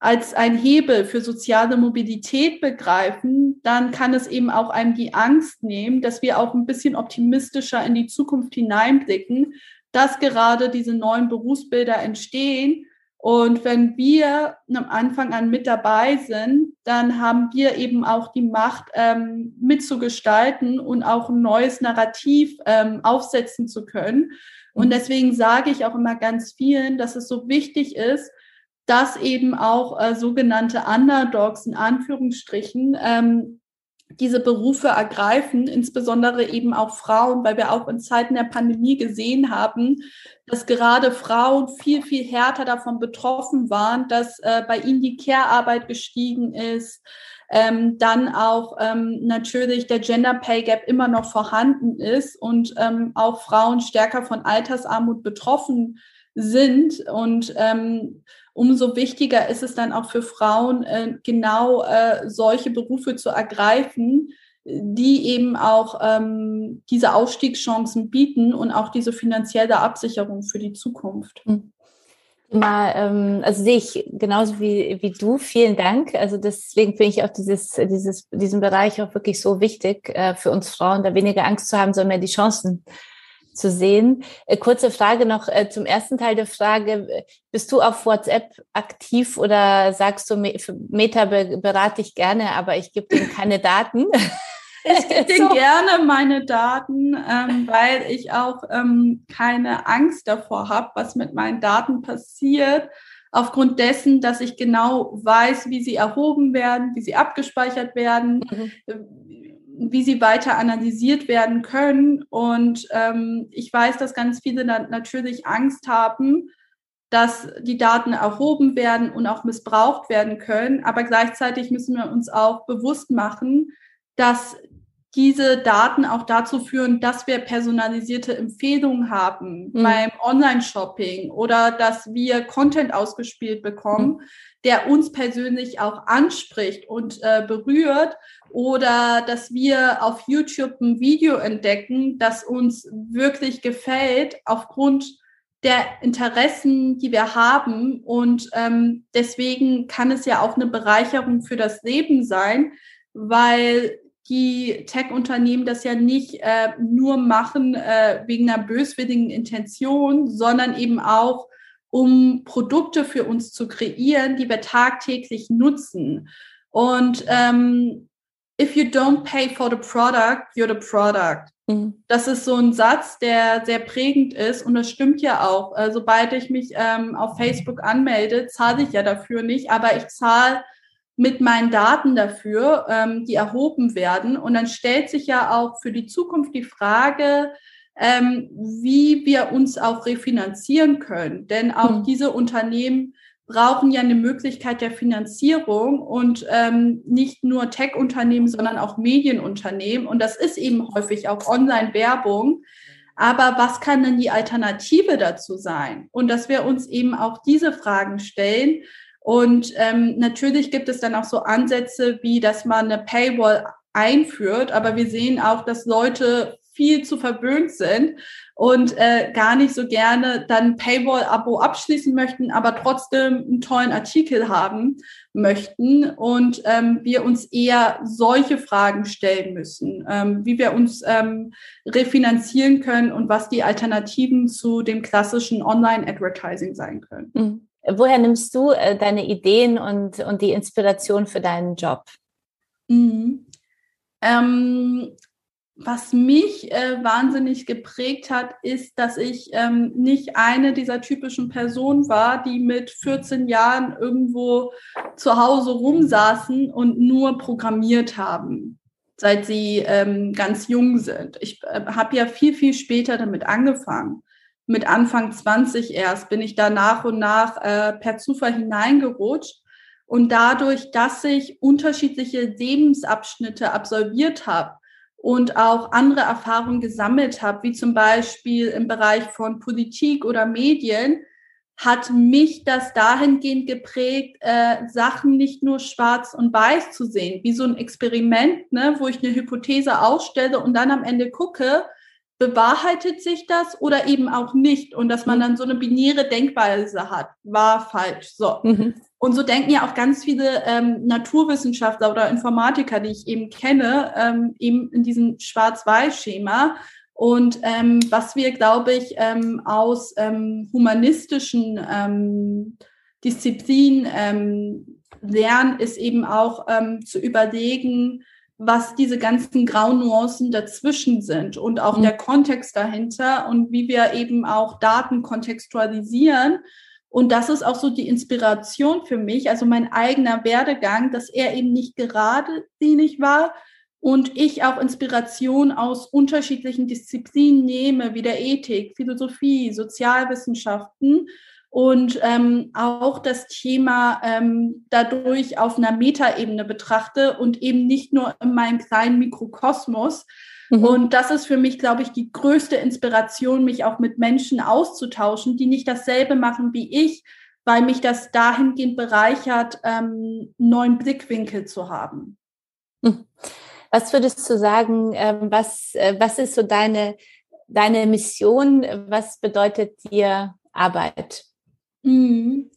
[SPEAKER 2] als ein Hebel für soziale Mobilität begreifen, dann kann es eben auch einem die Angst nehmen, dass wir auch ein bisschen optimistischer in die Zukunft hineinblicken, dass gerade diese neuen Berufsbilder entstehen und wenn wir am Anfang an mit dabei sind, dann haben wir eben auch die Macht, ähm, mitzugestalten und auch ein neues Narrativ ähm, aufsetzen zu können. Und mhm. deswegen sage ich auch immer ganz vielen, dass es so wichtig ist, dass eben auch äh, sogenannte Underdogs in Anführungsstrichen ähm, diese Berufe ergreifen, insbesondere eben auch Frauen, weil wir auch in Zeiten der Pandemie gesehen haben, dass gerade Frauen viel, viel härter davon betroffen waren, dass äh, bei ihnen die Care-Arbeit gestiegen ist, ähm, dann auch ähm, natürlich der Gender Pay Gap immer noch vorhanden ist und ähm, auch Frauen stärker von Altersarmut betroffen sind und ähm, umso wichtiger ist es dann auch für Frauen, äh, genau äh, solche Berufe zu ergreifen, die eben auch ähm, diese Ausstiegschancen bieten und auch diese finanzielle Absicherung für die Zukunft.
[SPEAKER 1] Hm. Mal, ähm, also sehe ich genauso wie, wie du. Vielen Dank. Also deswegen finde ich auch dieses, dieses, diesen Bereich auch wirklich so wichtig äh, für uns Frauen, da weniger Angst zu haben, sondern mehr die Chancen zu sehen. Äh, kurze Frage noch äh, zum ersten Teil der Frage. Bist du auf WhatsApp aktiv oder sagst du, Meta berate ich gerne, aber ich gebe dir keine Daten? *laughs*
[SPEAKER 2] Ich gebe dir *laughs* so. gerne meine Daten, ähm, weil ich auch ähm, keine Angst davor habe, was mit meinen Daten passiert. Aufgrund dessen, dass ich genau weiß, wie sie erhoben werden, wie sie abgespeichert werden, mhm wie sie weiter analysiert werden können. Und ähm, ich weiß, dass ganz viele natürlich Angst haben, dass die Daten erhoben werden und auch missbraucht werden können. Aber gleichzeitig müssen wir uns auch bewusst machen, dass diese Daten auch dazu führen, dass wir personalisierte Empfehlungen haben mhm. beim Online-Shopping oder dass wir Content ausgespielt bekommen, mhm. der uns persönlich auch anspricht und äh, berührt oder dass wir auf YouTube ein Video entdecken, das uns wirklich gefällt aufgrund der Interessen, die wir haben. Und ähm, deswegen kann es ja auch eine Bereicherung für das Leben sein, weil die Tech-Unternehmen das ja nicht äh, nur machen äh, wegen einer böswilligen Intention, sondern eben auch, um Produkte für uns zu kreieren, die wir tagtäglich nutzen. Und ähm, if you don't pay for the product, you're the product. Mhm. Das ist so ein Satz, der sehr prägend ist und das stimmt ja auch. Äh, sobald ich mich ähm, auf Facebook anmelde, zahle ich ja dafür nicht, aber ich zahle mit meinen Daten dafür, ähm, die erhoben werden. Und dann stellt sich ja auch für die Zukunft die Frage, ähm, wie wir uns auch refinanzieren können. Denn auch mhm. diese Unternehmen brauchen ja eine Möglichkeit der Finanzierung und ähm, nicht nur Tech-Unternehmen, sondern auch Medienunternehmen. Und das ist eben häufig auch Online-Werbung. Aber was kann denn die Alternative dazu sein? Und dass wir uns eben auch diese Fragen stellen Und ähm, natürlich gibt es dann auch so Ansätze, wie dass man eine Paywall einführt, aber wir sehen auch, dass Leute viel zu verwöhnt sind und äh, gar nicht so gerne dann Paywall-Abo abschließen möchten, aber trotzdem einen tollen Artikel haben möchten und ähm, wir uns eher solche Fragen stellen müssen, ähm, wie wir uns ähm, refinanzieren können und was die Alternativen zu dem klassischen Online-Advertising sein können. Mhm.
[SPEAKER 1] Woher nimmst du äh, deine Ideen und, und die Inspiration für deinen Job?
[SPEAKER 2] Mhm. Ähm, was mich äh, wahnsinnig geprägt hat, ist, dass ich ähm, nicht eine dieser typischen Personen war, die mit 14 Jahren irgendwo zu Hause rumsaßen und nur programmiert haben, seit sie ähm, ganz jung sind. Ich äh, habe ja viel, viel später damit angefangen. Mit Anfang 20 erst bin ich da nach und nach äh, per Zufall hineingerutscht. Und dadurch, dass ich unterschiedliche Lebensabschnitte absolviert habe, und auch andere Erfahrungen gesammelt habe, wie zum Beispiel im Bereich von Politik oder Medien, hat mich das dahingehend geprägt, äh, Sachen nicht nur schwarz und weiß zu sehen, wie so ein Experiment, ne, wo ich eine Hypothese ausstelle und dann am Ende gucke, bewahrheitet sich das oder eben auch nicht und dass man mhm. dann so eine binäre Denkweise hat, war falsch. So. Mhm. Und so denken ja auch ganz viele ähm, Naturwissenschaftler oder Informatiker, die ich eben kenne, ähm, eben in diesem Schwarz-Weiß-Schema. Und ähm, was wir, glaube ich, ähm, aus ähm, humanistischen ähm, Disziplinen ähm, lernen, ist eben auch ähm, zu überlegen, was diese ganzen grauen Nuancen dazwischen sind und auch mhm. der Kontext dahinter und wie wir eben auch Daten kontextualisieren und das ist auch so die Inspiration für mich, also mein eigener Werdegang, dass er eben nicht geradlinig war und ich auch Inspiration aus unterschiedlichen Disziplinen nehme, wie der Ethik, Philosophie, Sozialwissenschaften und ähm, auch das Thema ähm, dadurch auf einer Metaebene betrachte und eben nicht nur in meinem kleinen Mikrokosmos, Mhm. Und das ist für mich, glaube ich, die größte Inspiration, mich auch mit Menschen auszutauschen, die nicht dasselbe machen wie ich, weil mich das dahingehend bereichert, ähm, neuen Blickwinkel zu haben.
[SPEAKER 1] Hm. Was würdest du sagen, ähm, was, äh, was ist so deine, deine Mission? Was bedeutet dir Arbeit?
[SPEAKER 2] Mhm.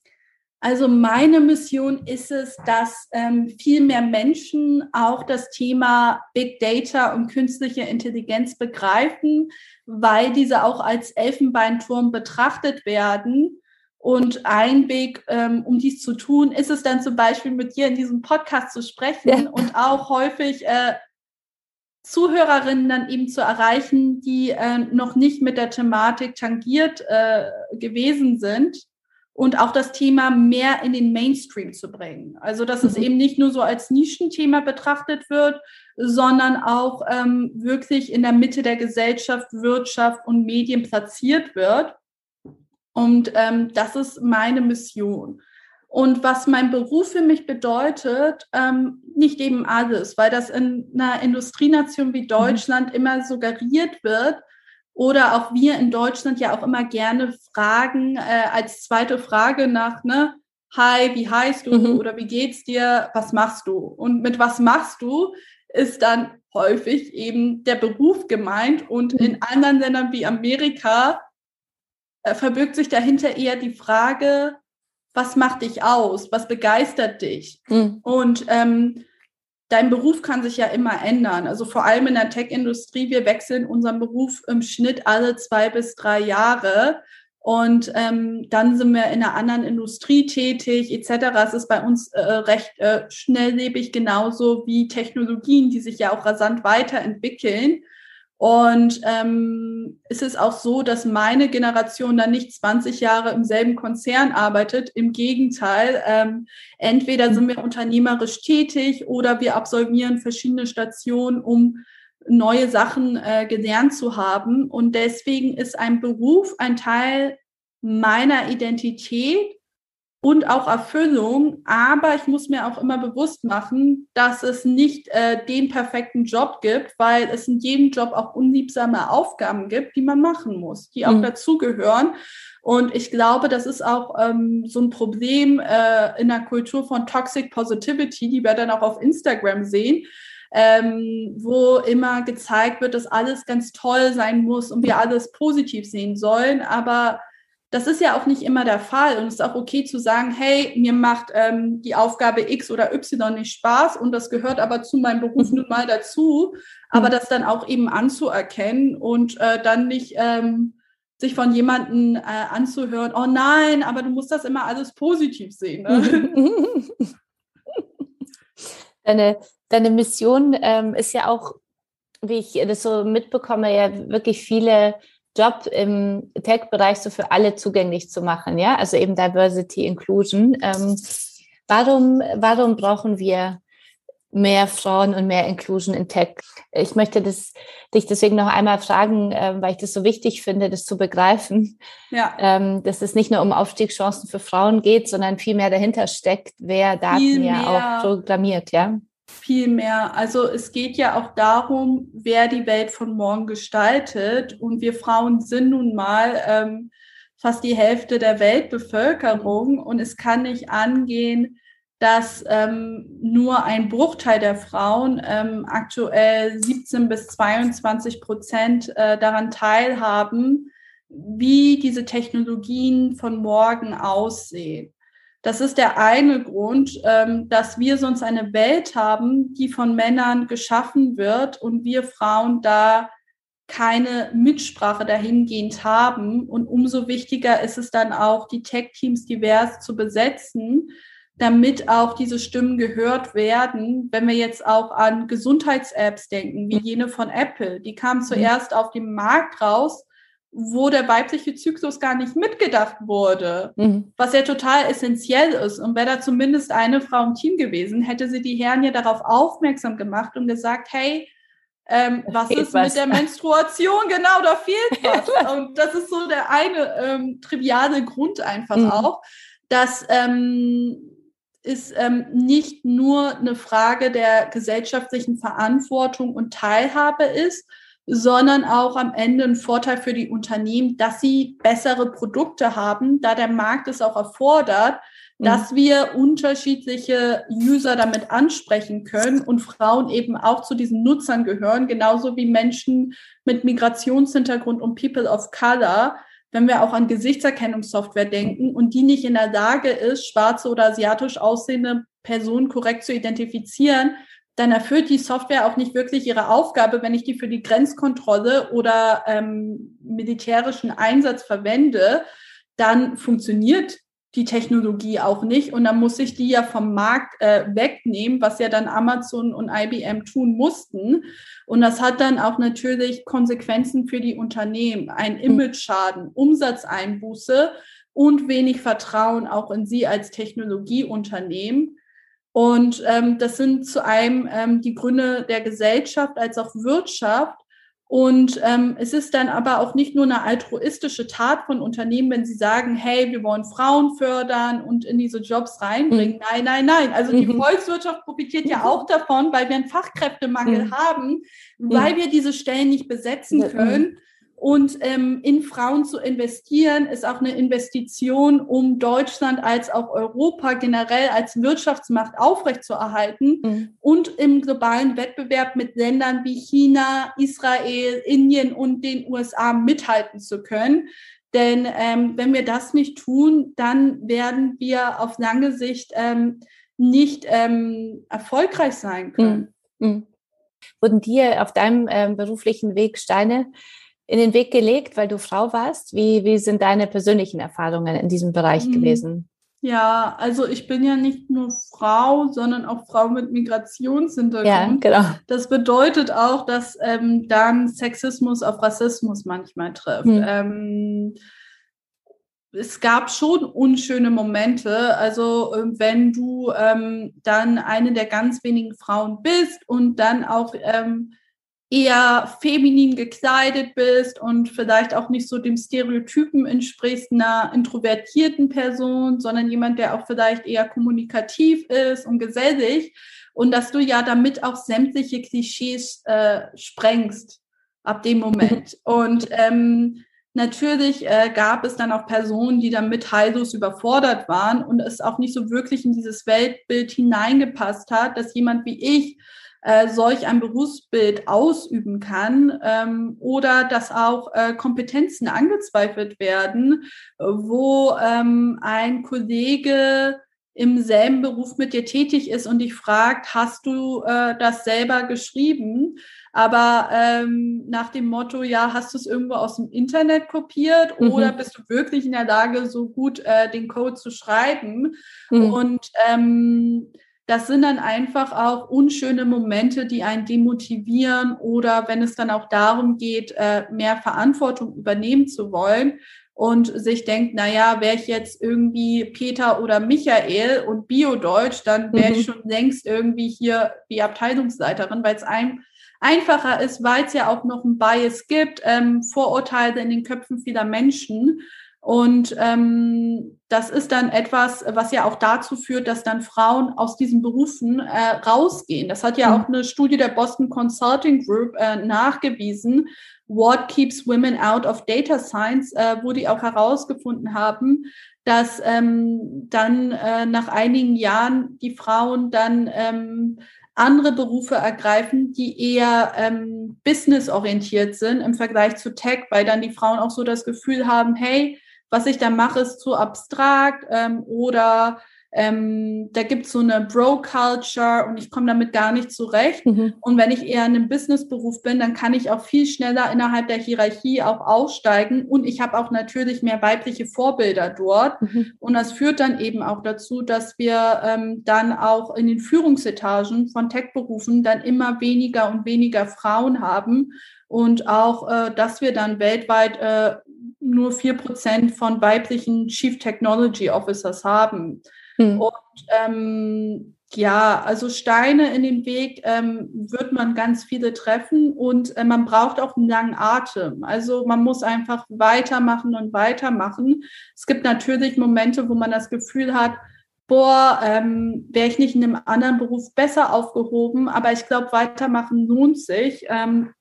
[SPEAKER 2] Also meine Mission ist es, dass ähm, viel mehr Menschen auch das Thema Big Data und künstliche Intelligenz begreifen, weil diese auch als Elfenbeinturm betrachtet werden. Und ein Weg, ähm, um dies zu tun, ist es dann zum Beispiel mit dir in diesem Podcast zu sprechen ja. und auch häufig äh, Zuhörerinnen dann eben zu erreichen, die äh, noch nicht mit der Thematik tangiert äh, gewesen sind und auch das Thema mehr in den Mainstream zu bringen. Also dass es mhm. eben nicht nur so als Nischenthema betrachtet wird, sondern auch ähm, wirklich in der Mitte der Gesellschaft, Wirtschaft und Medien platziert wird. Und ähm, das ist meine Mission. Und was mein Beruf für mich bedeutet, ähm, nicht eben alles, weil das in einer Industrienation wie mhm. Deutschland mhm. immer suggeriert wird, oder auch wir in Deutschland ja auch immer gerne fragen, äh, als zweite Frage nach, ne, hi, wie heißt du mhm. oder wie geht's dir, was machst du? Und mit was machst du ist dann häufig eben der Beruf gemeint und mhm. in anderen Ländern wie Amerika äh, verbirgt sich dahinter eher die Frage, was macht dich aus? Was begeistert dich? Mhm. Und ähm, dein Beruf kann sich ja immer ändern. Also vor allem in der Tech-Industrie, wir wechseln unseren Beruf im Schnitt alle zwei bis drei Jahre. Und ähm, dann sind wir in einer anderen Industrie tätig, etc. Es ist bei uns äh, recht äh, schnelllebig, genauso wie Technologien, die sich ja auch rasant weiterentwickeln. Und ähm, ist es auch so, dass meine Generation dann nicht 20 Jahre im selben Konzern arbeitet. Im Gegenteil, ähm, entweder sind wir unternehmerisch tätig oder wir absolvieren verschiedene Stationen, um neue Sachen äh, gelernt zu haben. Und deswegen ist ein Beruf ein Teil meiner Identität und auch Erfüllung. Aber ich muss mir auch immer bewusst machen, dass es nicht äh, den perfekten Job gibt, weil es in jedem Job auch unliebsame Aufgaben gibt, die man machen muss, die auch mhm. dazugehören. Und ich glaube, das ist auch ähm, so ein Problem äh, in der Kultur von Toxic Positivity, die wir dann auch auf Instagram sehen, ähm, wo immer gezeigt wird, dass alles ganz toll sein muss und wir alles positiv sehen sollen. Aber das ist ja auch nicht immer der Fall und es ist auch okay zu sagen, hey, mir macht ähm, die Aufgabe X oder Y nicht Spaß und das gehört aber zu meinem Beruf nun mal dazu, aber mhm. das dann auch eben anzuerkennen und äh, dann nicht ähm, sich von jemandem äh, anzuhören, oh nein, aber du musst das immer alles positiv sehen. Ne? *laughs*
[SPEAKER 1] deine, deine Mission ähm, ist ja auch, wie ich das so mitbekomme, ja wirklich viele Job im Tech-Bereich so für alle zugänglich zu machen, ja, also eben Diversity, Inclusion. Ähm, warum, warum brauchen wir mehr Frauen und mehr Inclusion in Tech? Ich möchte das, dich deswegen noch einmal fragen, äh, weil ich das so wichtig finde, das zu begreifen, ja. ähm, dass es nicht nur um Aufstiegschancen für Frauen geht, sondern viel mehr dahinter steckt, wer Daten ja auch programmiert, ja
[SPEAKER 2] viel mehr. Also es geht ja auch darum, wer die Welt von morgen gestaltet. Und wir Frauen sind nun mal ähm, fast die Hälfte der Weltbevölkerung. Und es kann nicht angehen, dass ähm, nur ein Bruchteil der Frauen ähm, aktuell 17 bis 22 Prozent äh, daran teilhaben, wie diese Technologien von morgen aussehen. Das ist der eine Grund, ähm, dass wir sonst eine Welt haben, die von Männern geschaffen wird und wir Frauen da keine Mitsprache dahingehend haben. Und umso wichtiger ist es dann auch, die Tech-Teams divers zu besetzen, damit auch diese Stimmen gehört werden. Wenn wir jetzt auch an Gesundheits-Apps denken, wie jene von Apple, die kamen mhm. zuerst auf den Markt raus, wo der weibliche Zyklus gar nicht mitgedacht wurde, mhm. was ja total essentiell ist. Und wäre da zumindest eine Frau im Team gewesen, hätte sie die Herren ja darauf aufmerksam gemacht und gesagt, hey, ähm, was ist was. mit der Menstruation? Genau, da fehlt *laughs* was. und das ist so der eine ähm, triviale Grund einfach mhm. auch, dass ähm, ist ähm, nicht nur eine Frage der gesellschaftlichen Verantwortung und Teilhabe ist, sondern auch am Ende ein Vorteil für die Unternehmen, dass sie bessere Produkte haben, da der Markt es auch erfordert, mhm. dass wir unterschiedliche User damit ansprechen können und Frauen eben auch zu diesen Nutzern gehören, genauso wie Menschen mit Migrationshintergrund und People of Color. Wenn wir auch an Gesichtserkennungssoftware denken und die nicht in der Lage ist, schwarze oder asiatisch aussehende Personen korrekt zu identifizieren, dann erfüllt die Software auch nicht wirklich ihre Aufgabe, wenn ich die für die Grenzkontrolle oder ähm, militärischen Einsatz verwende, dann funktioniert die Technologie auch nicht und dann muss ich die ja vom Markt äh, wegnehmen, was ja dann Amazon und IBM tun mussten. Und das hat dann auch natürlich Konsequenzen für die Unternehmen, ein hm. Image-Schaden, Umsatzeinbuße und wenig Vertrauen auch in sie als Technologieunternehmen. Und ähm, das sind zu einem ähm, die Gründe der Gesellschaft als auch Wirtschaft. Und ähm, es ist dann aber auch nicht nur eine altruistische Tat von Unternehmen, wenn sie sagen, hey, wir wollen Frauen fördern und in diese Jobs reinbringen. Mhm. Nein, nein, nein. Also die mhm. Volkswirtschaft profitiert ja auch davon, weil wir einen Fachkräftemangel mhm. haben, weil wir diese Stellen nicht besetzen können. Und ähm, in Frauen zu investieren, ist auch eine Investition, um Deutschland als auch Europa generell als Wirtschaftsmacht aufrechtzuerhalten mhm. und im globalen Wettbewerb mit Ländern wie China, Israel, Indien und den USA mithalten zu können. Denn ähm, wenn wir das nicht tun, dann werden wir auf lange Sicht ähm, nicht ähm, erfolgreich sein können. Mhm. Mhm.
[SPEAKER 1] Wurden dir auf deinem ähm, beruflichen Weg Steine in den Weg gelegt, weil du Frau warst? Wie, wie sind deine persönlichen Erfahrungen in diesem Bereich mhm. gewesen?
[SPEAKER 2] Ja, also ich bin ja nicht nur Frau, sondern auch Frau mit Migrationshintergrund. Ja, genau. Das bedeutet auch, dass ähm, dann Sexismus auf Rassismus manchmal trifft. Mhm. Ähm, es gab schon unschöne Momente. Also ähm, wenn du ähm, dann eine der ganz wenigen Frauen bist und dann auch ähm, eher feminin gekleidet bist und vielleicht auch nicht so dem Stereotypen entsprichst einer introvertierten Person, sondern jemand, der auch vielleicht eher kommunikativ ist und gesellig und dass du ja damit auch sämtliche Klischees äh, sprengst ab dem Moment. *laughs* Und ähm, natürlich äh, gab es dann auch Personen, die damit heillos überfordert waren und es auch nicht so wirklich in dieses Weltbild hineingepasst hat, dass jemand wie ich äh, solch ein Berufsbild ausüben kann ähm, oder dass auch äh, Kompetenzen angezweifelt werden, wo ähm, ein Kollege im selben Beruf mit dir tätig ist und dich fragt, hast du äh, das selber geschrieben? Aber ähm, nach dem Motto, ja, hast du es irgendwo aus dem Internet kopiert mhm. oder bist du wirklich in der Lage, so gut äh, den Code zu schreiben? Mhm. Und ähm, das sind dann einfach auch unschöne Momente, die einen demotivieren oder wenn es dann auch darum geht, äh, mehr Verantwortung übernehmen zu wollen und sich denkt, na ja, wäre ich jetzt irgendwie Peter oder Michael und Biodeutsch, dann wäre ich mhm. schon längst irgendwie hier die Abteilungsleiterin, weil es ein, einfacher ist, weil es ja auch noch ein Bias gibt, ähm, Vorurteile in den Köpfen vieler Menschen. Und ähm, das ist dann etwas, was ja auch dazu führt, dass dann Frauen aus diesen Berufen äh, rausgehen. Das hat ja mhm. auch eine Studie der Boston Consulting Group äh, nachgewiesen. What keeps women out of data science, äh, wo die auch herausgefunden haben, dass ähm, dann äh, nach einigen Jahren die Frauen dann ähm, andere Berufe ergreifen, die eher ähm, businessorientiert sind im Vergleich zu Tech, weil dann die Frauen auch so das Gefühl haben, hey, was ich da mache, ist zu abstrakt ähm, oder ähm, da gibt es so eine Bro-Culture und ich komme damit gar nicht zurecht. Mhm. Und wenn ich eher in einem Businessberuf bin, dann kann ich auch viel schneller innerhalb der Hierarchie auch aussteigen und ich habe auch natürlich mehr weibliche Vorbilder dort. Mhm. Und das führt dann eben auch dazu, dass wir ähm, dann auch in den Führungsetagen von Tech-Berufen dann immer weniger und weniger Frauen haben und auch, äh, dass wir dann weltweit äh, nur vier Prozent von weiblichen Chief Technology Officers haben. Mhm. Und ähm, ja, also Steine in den Weg ähm, wird man ganz viele treffen und äh, man braucht auch einen langen Atem. Also man muss einfach weitermachen und weitermachen. Es gibt natürlich Momente, wo man das Gefühl hat, boah, ähm, wäre ich nicht in einem anderen Beruf besser aufgehoben, aber ich glaube, weitermachen lohnt sich. Ähm,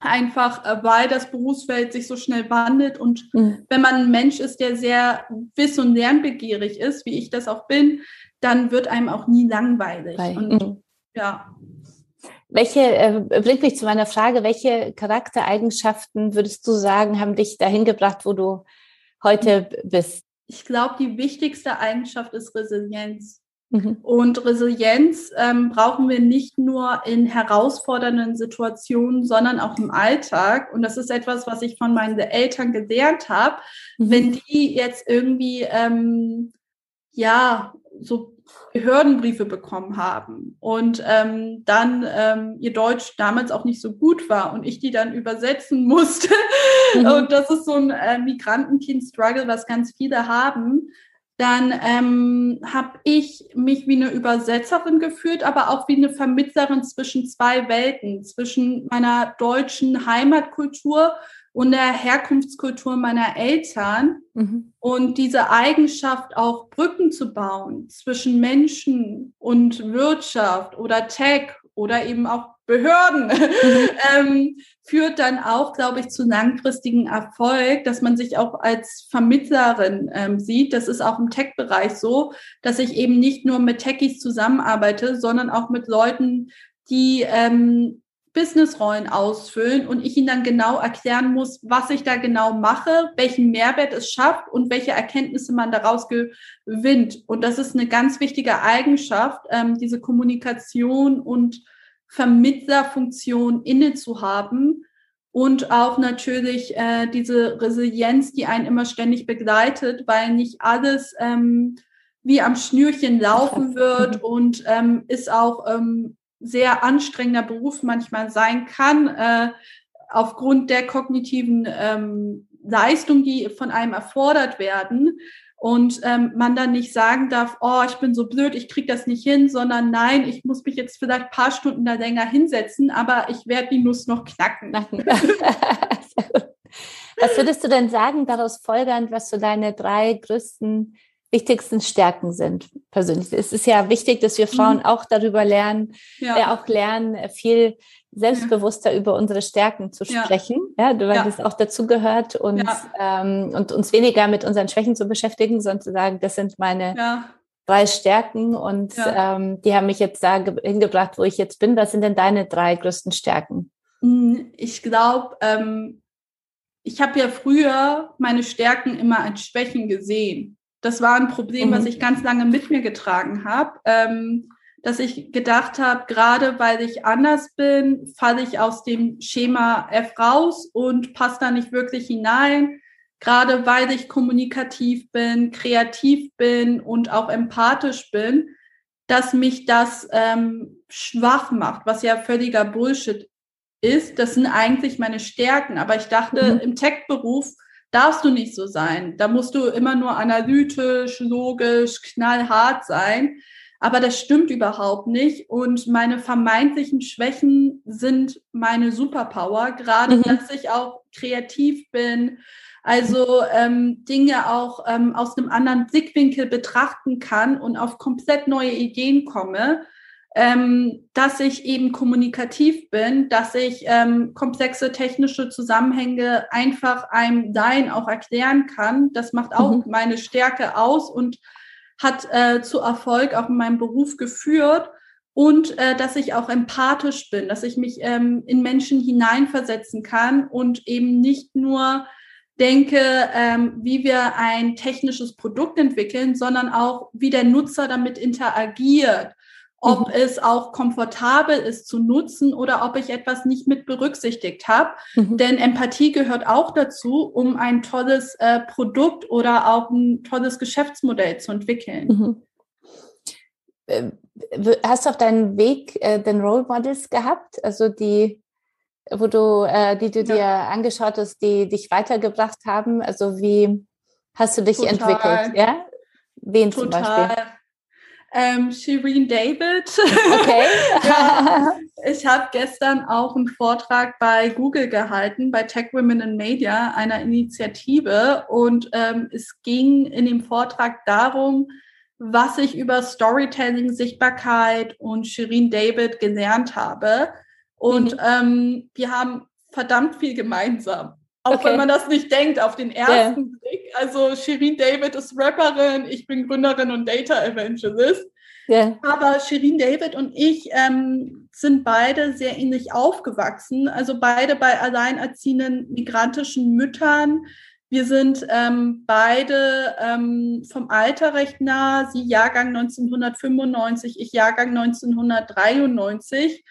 [SPEAKER 2] einfach äh, weil das Berufsfeld sich so schnell wandelt und mhm. wenn man ein Mensch ist, der sehr wiss- und lernbegierig ist, wie ich das auch bin, dann wird einem auch nie langweilig. Weil, und, mhm.
[SPEAKER 1] ja. Welche, äh, bringt mich zu meiner Frage, welche Charaktereigenschaften würdest du sagen, haben dich dahin gebracht, wo du heute bist?
[SPEAKER 2] Ich glaube, die wichtigste Eigenschaft ist Resilienz. Mhm. Und Resilienz ähm, brauchen wir nicht nur in herausfordernden Situationen, sondern auch im Alltag. Und das ist etwas, was ich von meinen Eltern gelernt habe. Mhm. Wenn die jetzt irgendwie, ähm, ja, so Behördenbriefe bekommen haben und ähm, dann ähm, ihr Deutsch damals auch nicht so gut war und ich die dann übersetzen musste. Mhm. Und das ist so ein äh, Migrantenkind-Struggle, was ganz viele haben dann ähm, habe ich mich wie eine Übersetzerin gefühlt, aber auch wie eine Vermittlerin zwischen zwei Welten, zwischen meiner deutschen Heimatkultur und der Herkunftskultur meiner Eltern. Mhm. Und diese Eigenschaft auch Brücken zu bauen zwischen Menschen und Wirtschaft oder Tech oder eben auch Behörden, mhm. *laughs* ähm, führt dann auch, glaube ich, zu langfristigen Erfolg, dass man sich auch als Vermittlerin ähm, sieht. Das ist auch im Tech-Bereich so, dass ich eben nicht nur mit Techies zusammenarbeite, sondern auch mit Leuten, die ähm, Businessrollen ausfüllen und ich ihnen dann genau erklären muss, was ich da genau mache, welchen Mehrwert es schafft und welche Erkenntnisse man daraus gewinnt. Und das ist eine ganz wichtige Eigenschaft, ähm, diese Kommunikation und Vermittlerfunktion inne zu haben und auch natürlich äh, diese Resilienz, die einen immer ständig begleitet, weil nicht alles ähm, wie am Schnürchen laufen wird und ähm, ist auch ähm, sehr anstrengender Beruf manchmal sein kann, äh, aufgrund der kognitiven ähm, Leistung, die von einem erfordert werden. Und ähm, man dann nicht sagen darf, oh, ich bin so blöd, ich krieg das nicht hin, sondern nein, ich muss mich jetzt vielleicht ein paar Stunden da länger hinsetzen, aber ich werde die Nuss noch knacken. *laughs* knacken.
[SPEAKER 1] was würdest du denn sagen, daraus folgernd, was so deine drei größten, wichtigsten Stärken sind persönlich? Es ist ja wichtig, dass wir Frauen mhm. auch darüber lernen, ja. äh, auch lernen, viel selbstbewusster ja. über unsere Stärken zu sprechen, ja, weil ja. das auch dazu gehört und, ja. ähm, und uns weniger mit unseren Schwächen zu beschäftigen, sondern zu sagen, das sind meine drei Stärken und ähm, die haben mich jetzt da hingebracht, wo ich jetzt bin. Was sind denn deine drei größten Stärken?
[SPEAKER 2] Hm, ich glaube, ähm, ich habe ja früher meine Stärken immer als Schwächen gesehen. Das war ein Problem, mhm. was ich ganz lange mit mir getragen habe. Ähm, dass ich gedacht habe, gerade weil ich anders bin, falle ich aus dem Schema F raus und passe da nicht wirklich hinein. Gerade weil ich kommunikativ bin, kreativ bin und auch empathisch bin, dass mich das ähm, schwach macht, was ja völliger Bullshit ist. Das sind eigentlich meine Stärken. Aber ich dachte, mhm. im Tech-Beruf darfst du nicht so sein. Da musst du immer nur analytisch, logisch, knallhart sein. Aber das stimmt überhaupt nicht. Und meine vermeintlichen Schwächen sind meine Superpower, gerade mhm. dass ich auch kreativ bin, also ähm, Dinge auch ähm, aus einem anderen Blickwinkel betrachten kann und auf komplett neue Ideen komme, ähm, dass ich eben kommunikativ bin, dass ich ähm, komplexe technische Zusammenhänge einfach einem Sein auch erklären kann. Das macht auch mhm. meine Stärke aus und hat äh, zu Erfolg auch in meinem Beruf geführt und äh, dass ich auch empathisch bin, dass ich mich ähm, in Menschen hineinversetzen kann und eben nicht nur denke, ähm, wie wir ein technisches Produkt entwickeln, sondern auch, wie der Nutzer damit interagiert ob mhm. es auch komfortabel ist zu nutzen oder ob ich etwas nicht mit berücksichtigt habe. Mhm. Denn Empathie gehört auch dazu, um ein tolles äh, Produkt oder auch ein tolles Geschäftsmodell zu entwickeln. Mhm.
[SPEAKER 1] Äh, hast du auf deinen Weg äh, den Role Models gehabt, also die, wo du, äh, die du ja. dir angeschaut hast, die dich weitergebracht haben? Also wie hast du dich Total. entwickelt? Ja?
[SPEAKER 2] Wen Total. zum Beispiel? Ähm, Shireen David. Okay. *laughs* ja, *laughs* ich habe gestern auch einen Vortrag bei Google gehalten, bei Tech Women in Media, einer Initiative. Und ähm, es ging in dem Vortrag darum, was ich über Storytelling, Sichtbarkeit und Shireen David gelernt habe. Und mhm. ähm, wir haben verdammt viel gemeinsam. Auch okay. wenn man das nicht denkt auf den ersten yeah. Blick. Also Shirin David ist Rapperin, ich bin Gründerin und Data Evangelist. Yeah. Aber Shirin David und ich ähm, sind beide sehr ähnlich aufgewachsen. Also beide bei alleinerziehenden migrantischen Müttern. Wir sind ähm, beide ähm, vom Alter recht nah. Sie Jahrgang 1995, ich Jahrgang 1993.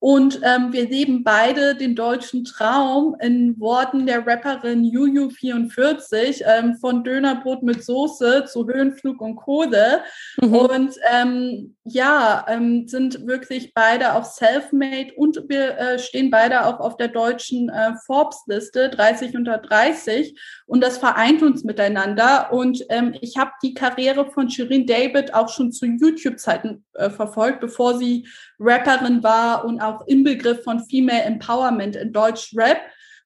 [SPEAKER 2] Und ähm, wir leben beide den deutschen Traum in Worten der Rapperin Juju44 ähm, von Dönerbrot mit Soße zu Höhenflug und Kohle. Mhm. Und ähm, ja, ähm, sind wirklich beide auch self-made und wir äh, stehen beide auch auf der deutschen äh, Forbes-Liste 30 unter 30. Und das vereint uns miteinander. Und ähm, ich habe die Karriere von Shirin David auch schon zu YouTube-Zeiten äh, verfolgt, bevor sie Rapperin war und auch Inbegriff von Female Empowerment in Deutsch Rap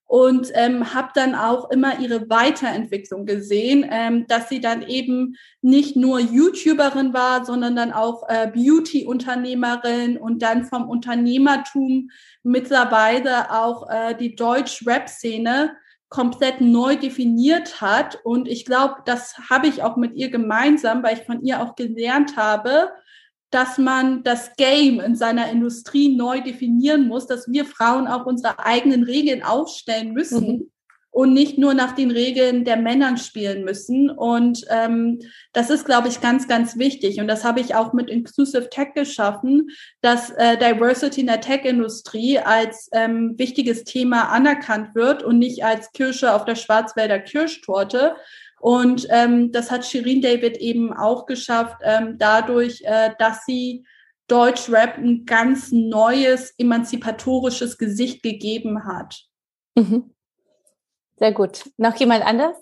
[SPEAKER 2] und ähm, habe dann auch immer ihre Weiterentwicklung gesehen, ähm, dass sie dann eben nicht nur YouTuberin war, sondern dann auch äh, Beauty-Unternehmerin und dann vom Unternehmertum mittlerweile auch äh, die Deutsch-Rap-Szene komplett neu definiert hat. Und ich glaube, das habe ich auch mit ihr gemeinsam, weil ich von ihr auch gelernt habe, dass man das Game in seiner Industrie neu definieren muss, dass wir Frauen auch unsere eigenen Regeln aufstellen müssen mhm. und nicht nur nach den Regeln der Männern spielen müssen. Und ähm, das ist, glaube ich, ganz, ganz wichtig. Und das habe ich auch mit Inclusive Tech geschaffen, dass äh, Diversity in der Tech-Industrie als ähm, wichtiges Thema anerkannt wird und nicht als Kirsche auf der Schwarzwälder Kirschtorte, und ähm, das hat Shirin David eben auch geschafft, ähm, dadurch, äh, dass sie Deutschrap ein ganz neues, emanzipatorisches Gesicht gegeben hat.
[SPEAKER 1] Mhm. Sehr gut. Noch jemand anders?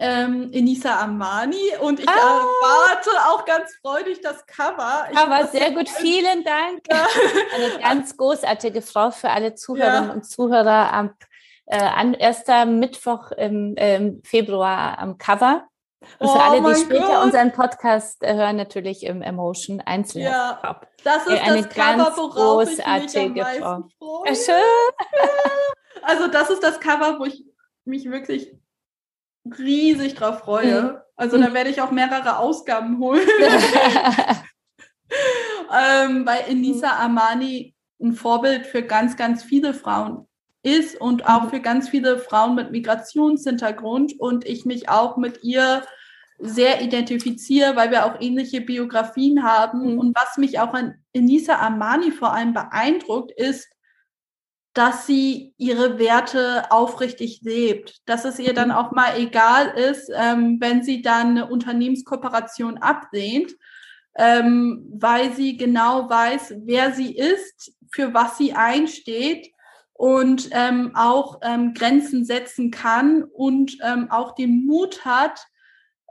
[SPEAKER 2] ähm, Enisa Amani und ich ah. erwarte auch ganz freudig das Cover.
[SPEAKER 1] Cover, sehr gut, vielen Dank. Ja. *laughs* Eine ganz großartige Frau für alle Zuhörerinnen ja. und Zuhörer am äh, an erster Mittwoch im, im Februar am Cover. Und für oh alle, die später Gott. unseren Podcast äh, hören, natürlich im Emotion einzeln. Ja,
[SPEAKER 2] das ist eine das ganz Cover, worauf großartige ich Frau. Freue. Ja, schön. Also das ist das Cover, wo ich mich wirklich riesig drauf freue. Mhm. Also da werde ich auch mehrere Ausgaben holen. *laughs* *laughs* ähm, weil Enisa mhm. Amani ein Vorbild für ganz, ganz viele Frauen ist und auch für ganz viele Frauen mit Migrationshintergrund und ich mich auch mit ihr sehr identifiziere, weil wir auch ähnliche Biografien haben. Mhm. Und was mich auch an Enisa Amani vor allem beeindruckt, ist, dass sie ihre Werte aufrichtig lebt, dass es ihr dann mhm. auch mal egal ist, ähm, wenn sie dann eine Unternehmenskooperation ablehnt, ähm, weil sie genau weiß, wer sie ist, für was sie einsteht und ähm, auch ähm, Grenzen setzen kann und ähm, auch den Mut hat,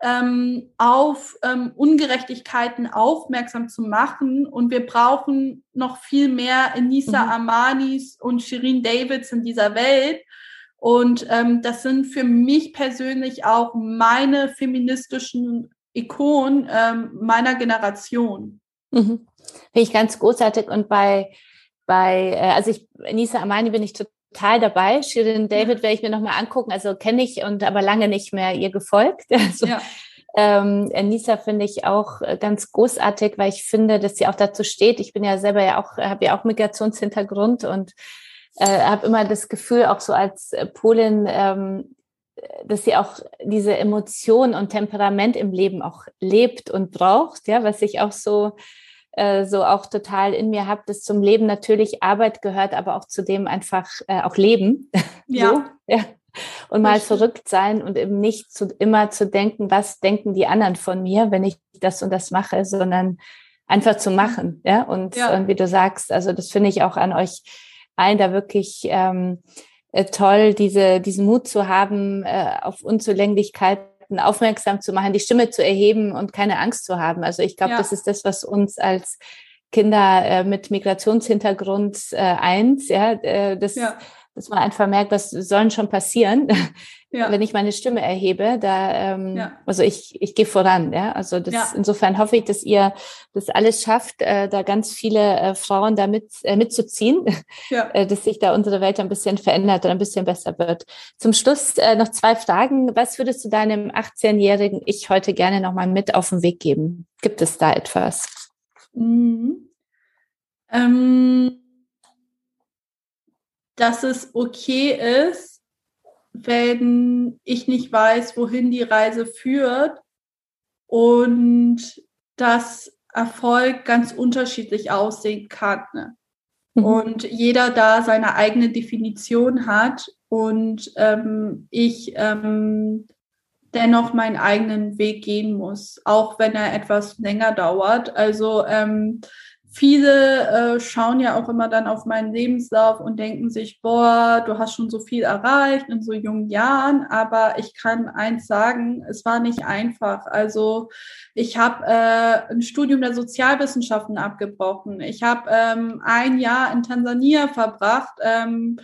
[SPEAKER 2] ähm, auf ähm, Ungerechtigkeiten aufmerksam zu machen. Und wir brauchen noch viel mehr Enisa mhm. Amanis und Shirin Davids in dieser Welt. Und ähm, das sind für mich persönlich auch meine feministischen Ikonen meiner Generation.
[SPEAKER 1] Mhm. Finde ich ganz großartig. Und bei, bei äh, also ich, Enisa Amani bin ich total dabei. Shirin David werde ich mir nochmal angucken. Also kenne ich und aber lange nicht mehr ihr gefolgt. *laughs* Also, ja. ähm, Nisa finde ich auch äh, ganz großartig, weil ich finde, dass sie auch dazu steht. Ich bin ja selber ja auch, habe ja auch Migrationshintergrund und äh, habe immer das Gefühl, auch so als äh, Polin, ähm, dass sie auch diese Emotion und Temperament im Leben auch lebt und braucht, ja, was ich auch so äh, so auch total in mir habe, dass zum Leben natürlich Arbeit gehört, aber auch zu dem einfach äh, auch Leben. *laughs* Ja. so, ja. Und mal verrückt sein und eben nicht zu, immer zu denken, was denken die anderen von mir, wenn ich das und das mache, sondern einfach zu machen. Ja. Und, ja. und wie du sagst, also das finde ich auch an euch allen da wirklich ähm, äh, toll, diese, diesen Mut zu haben, äh, auf Unzulänglichkeit Leuten aufmerksam zu machen, die Stimme zu erheben und keine Angst zu haben. Also ich glaube, ja. das ist das, was uns als Kinder äh, mit Migrationshintergrund äh, eins, ja, äh, das, ja. Dass man einfach merkt, was sollen schon passieren *laughs* ja. wenn ich meine Stimme erhebe, da, ähm, ja. also ich, ich gehe voran, ja. Also das, ja. insofern hoffe ich, dass ihr das alles schafft, äh, da ganz viele äh, Frauen da mit, äh, mitzuziehen, ja. *laughs* äh, dass sich da unsere Welt ein bisschen verändert und ein bisschen besser wird. Zum Schluss äh, noch zwei Fragen. Was würdest du deinem 18-jährigen Ich heute gerne nochmal mit auf den Weg geben? Gibt es da etwas? Mhm.
[SPEAKER 2] Ähm, dass es okay ist, wenn ich nicht weiß, wohin die Reise führt und dass Erfolg ganz unterschiedlich aussehen kann. Ne? Mhm. Und jeder da seine eigene Definition hat und ähm, ich ähm, dennoch meinen eigenen Weg gehen muss, auch wenn er etwas länger dauert. Also ähm, Viele äh, schauen ja auch immer dann auf meinen Lebenslauf und denken sich, boah, du hast schon so viel erreicht in so jungen Jahren. Aber ich kann eins sagen, es war nicht einfach. Also ich habe äh, ein Studium der Sozialwissenschaften abgebrochen. Ich habe ähm, ein Jahr in Tansania verbracht. Ähm,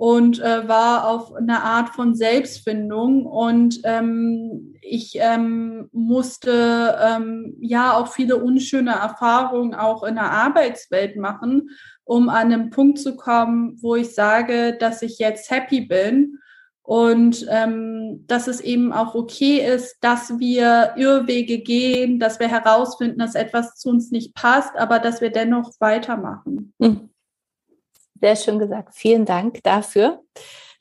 [SPEAKER 2] und äh, war auf eine Art von Selbstfindung und ähm, ich ähm, musste ähm, ja auch viele unschöne Erfahrungen auch in der Arbeitswelt machen, um an einen Punkt zu kommen, wo ich sage, dass ich jetzt happy bin und ähm, dass es eben auch okay ist, dass wir Irrwege gehen, dass wir herausfinden, dass etwas zu uns nicht passt, aber dass wir dennoch weitermachen. Mhm.
[SPEAKER 1] Sehr schön gesagt. Vielen Dank dafür.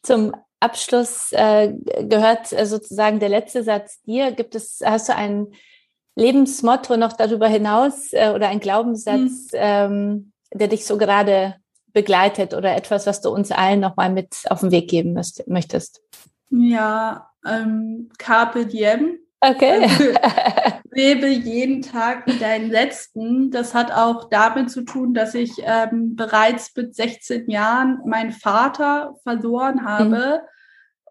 [SPEAKER 1] Zum Abschluss äh, gehört äh, sozusagen der letzte Satz dir. Gibt es, hast du ein Lebensmotto noch darüber hinaus äh, oder ein Glaubenssatz, mhm. ähm, der dich so gerade begleitet oder etwas, was du uns allen nochmal mit auf den Weg geben müsst, möchtest?
[SPEAKER 2] Ja, ähm, Carpe Diem.
[SPEAKER 1] Okay. Also, *laughs*
[SPEAKER 2] lebe jeden Tag wie deinen letzten. Das hat auch damit zu tun, dass ich ähm, bereits mit 16 Jahren meinen Vater verloren habe. Mhm.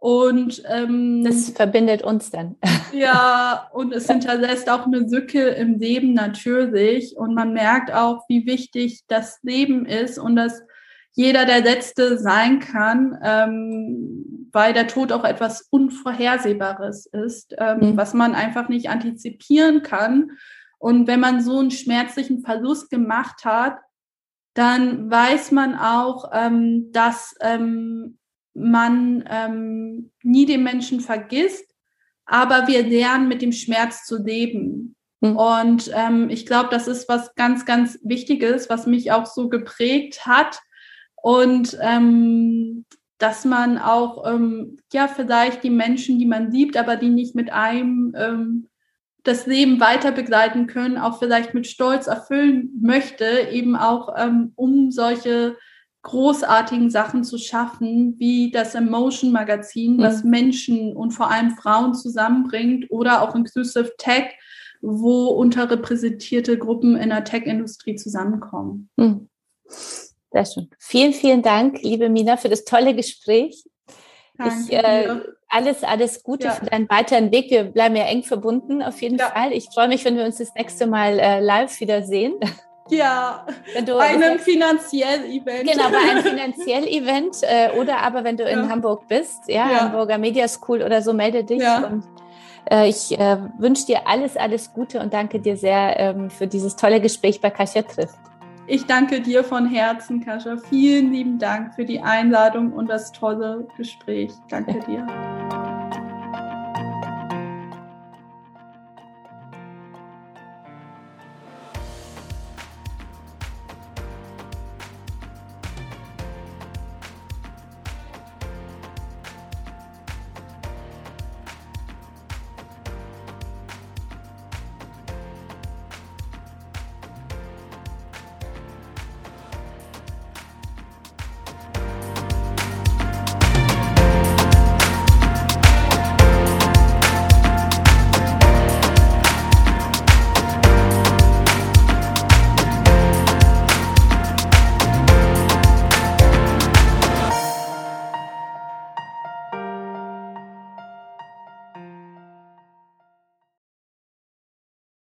[SPEAKER 2] Und ähm,
[SPEAKER 1] das verbindet uns dann. *laughs*
[SPEAKER 2] Ja, und es hinterlässt auch eine Sücke im Leben natürlich. Und man merkt auch, wie wichtig das Leben ist und dass jeder der Letzte sein kann, ähm, weil der Tod auch etwas Unvorhersehbares ist, ähm, mhm. was man einfach nicht antizipieren kann. Und wenn man so einen schmerzlichen Verlust gemacht hat, dann weiß man auch, ähm, dass ähm, man ähm, nie den Menschen vergisst, aber wir lernen mit dem Schmerz zu leben. Mhm. Und ähm, ich glaube, das ist was ganz, ganz Wichtiges, was mich auch so geprägt hat. Und ähm, dass man auch, ähm, ja, vielleicht die Menschen, die man liebt, aber die nicht mit einem ähm, das Leben weiter begleiten können, auch vielleicht mit Stolz erfüllen möchte, eben auch ähm, um solche großartigen Sachen zu schaffen, wie das Emotion Magazin, mhm. was Menschen und vor allem Frauen zusammenbringt, oder auch Inclusive Tech, wo unterrepräsentierte Gruppen in der Tech-Industrie zusammenkommen. Mhm.
[SPEAKER 1] Sehr schön. Vielen, vielen Dank, liebe Mina, für das tolle Gespräch. Danke ich, äh, alles, alles Gute ja. für deinen weiteren Weg. Wir bleiben ja eng verbunden, auf jeden ja. Fall. Ich freue mich, wenn wir uns das nächste Mal äh, live wiedersehen.
[SPEAKER 2] Ja, bei einem finanziell Event.
[SPEAKER 1] Genau, bei einem *laughs* finanziell Event äh, oder aber wenn du ja. in Hamburg bist, ja, ja, Hamburger Media School oder so, melde dich. Ja. Und äh, ich äh, wünsche dir alles, alles Gute und danke dir sehr ähm, für dieses tolle Gespräch bei Kasia trifft.
[SPEAKER 2] Ich danke dir von Herzen, Kascha. Vielen lieben Dank für die Einladung und das tolle Gespräch. Danke dir.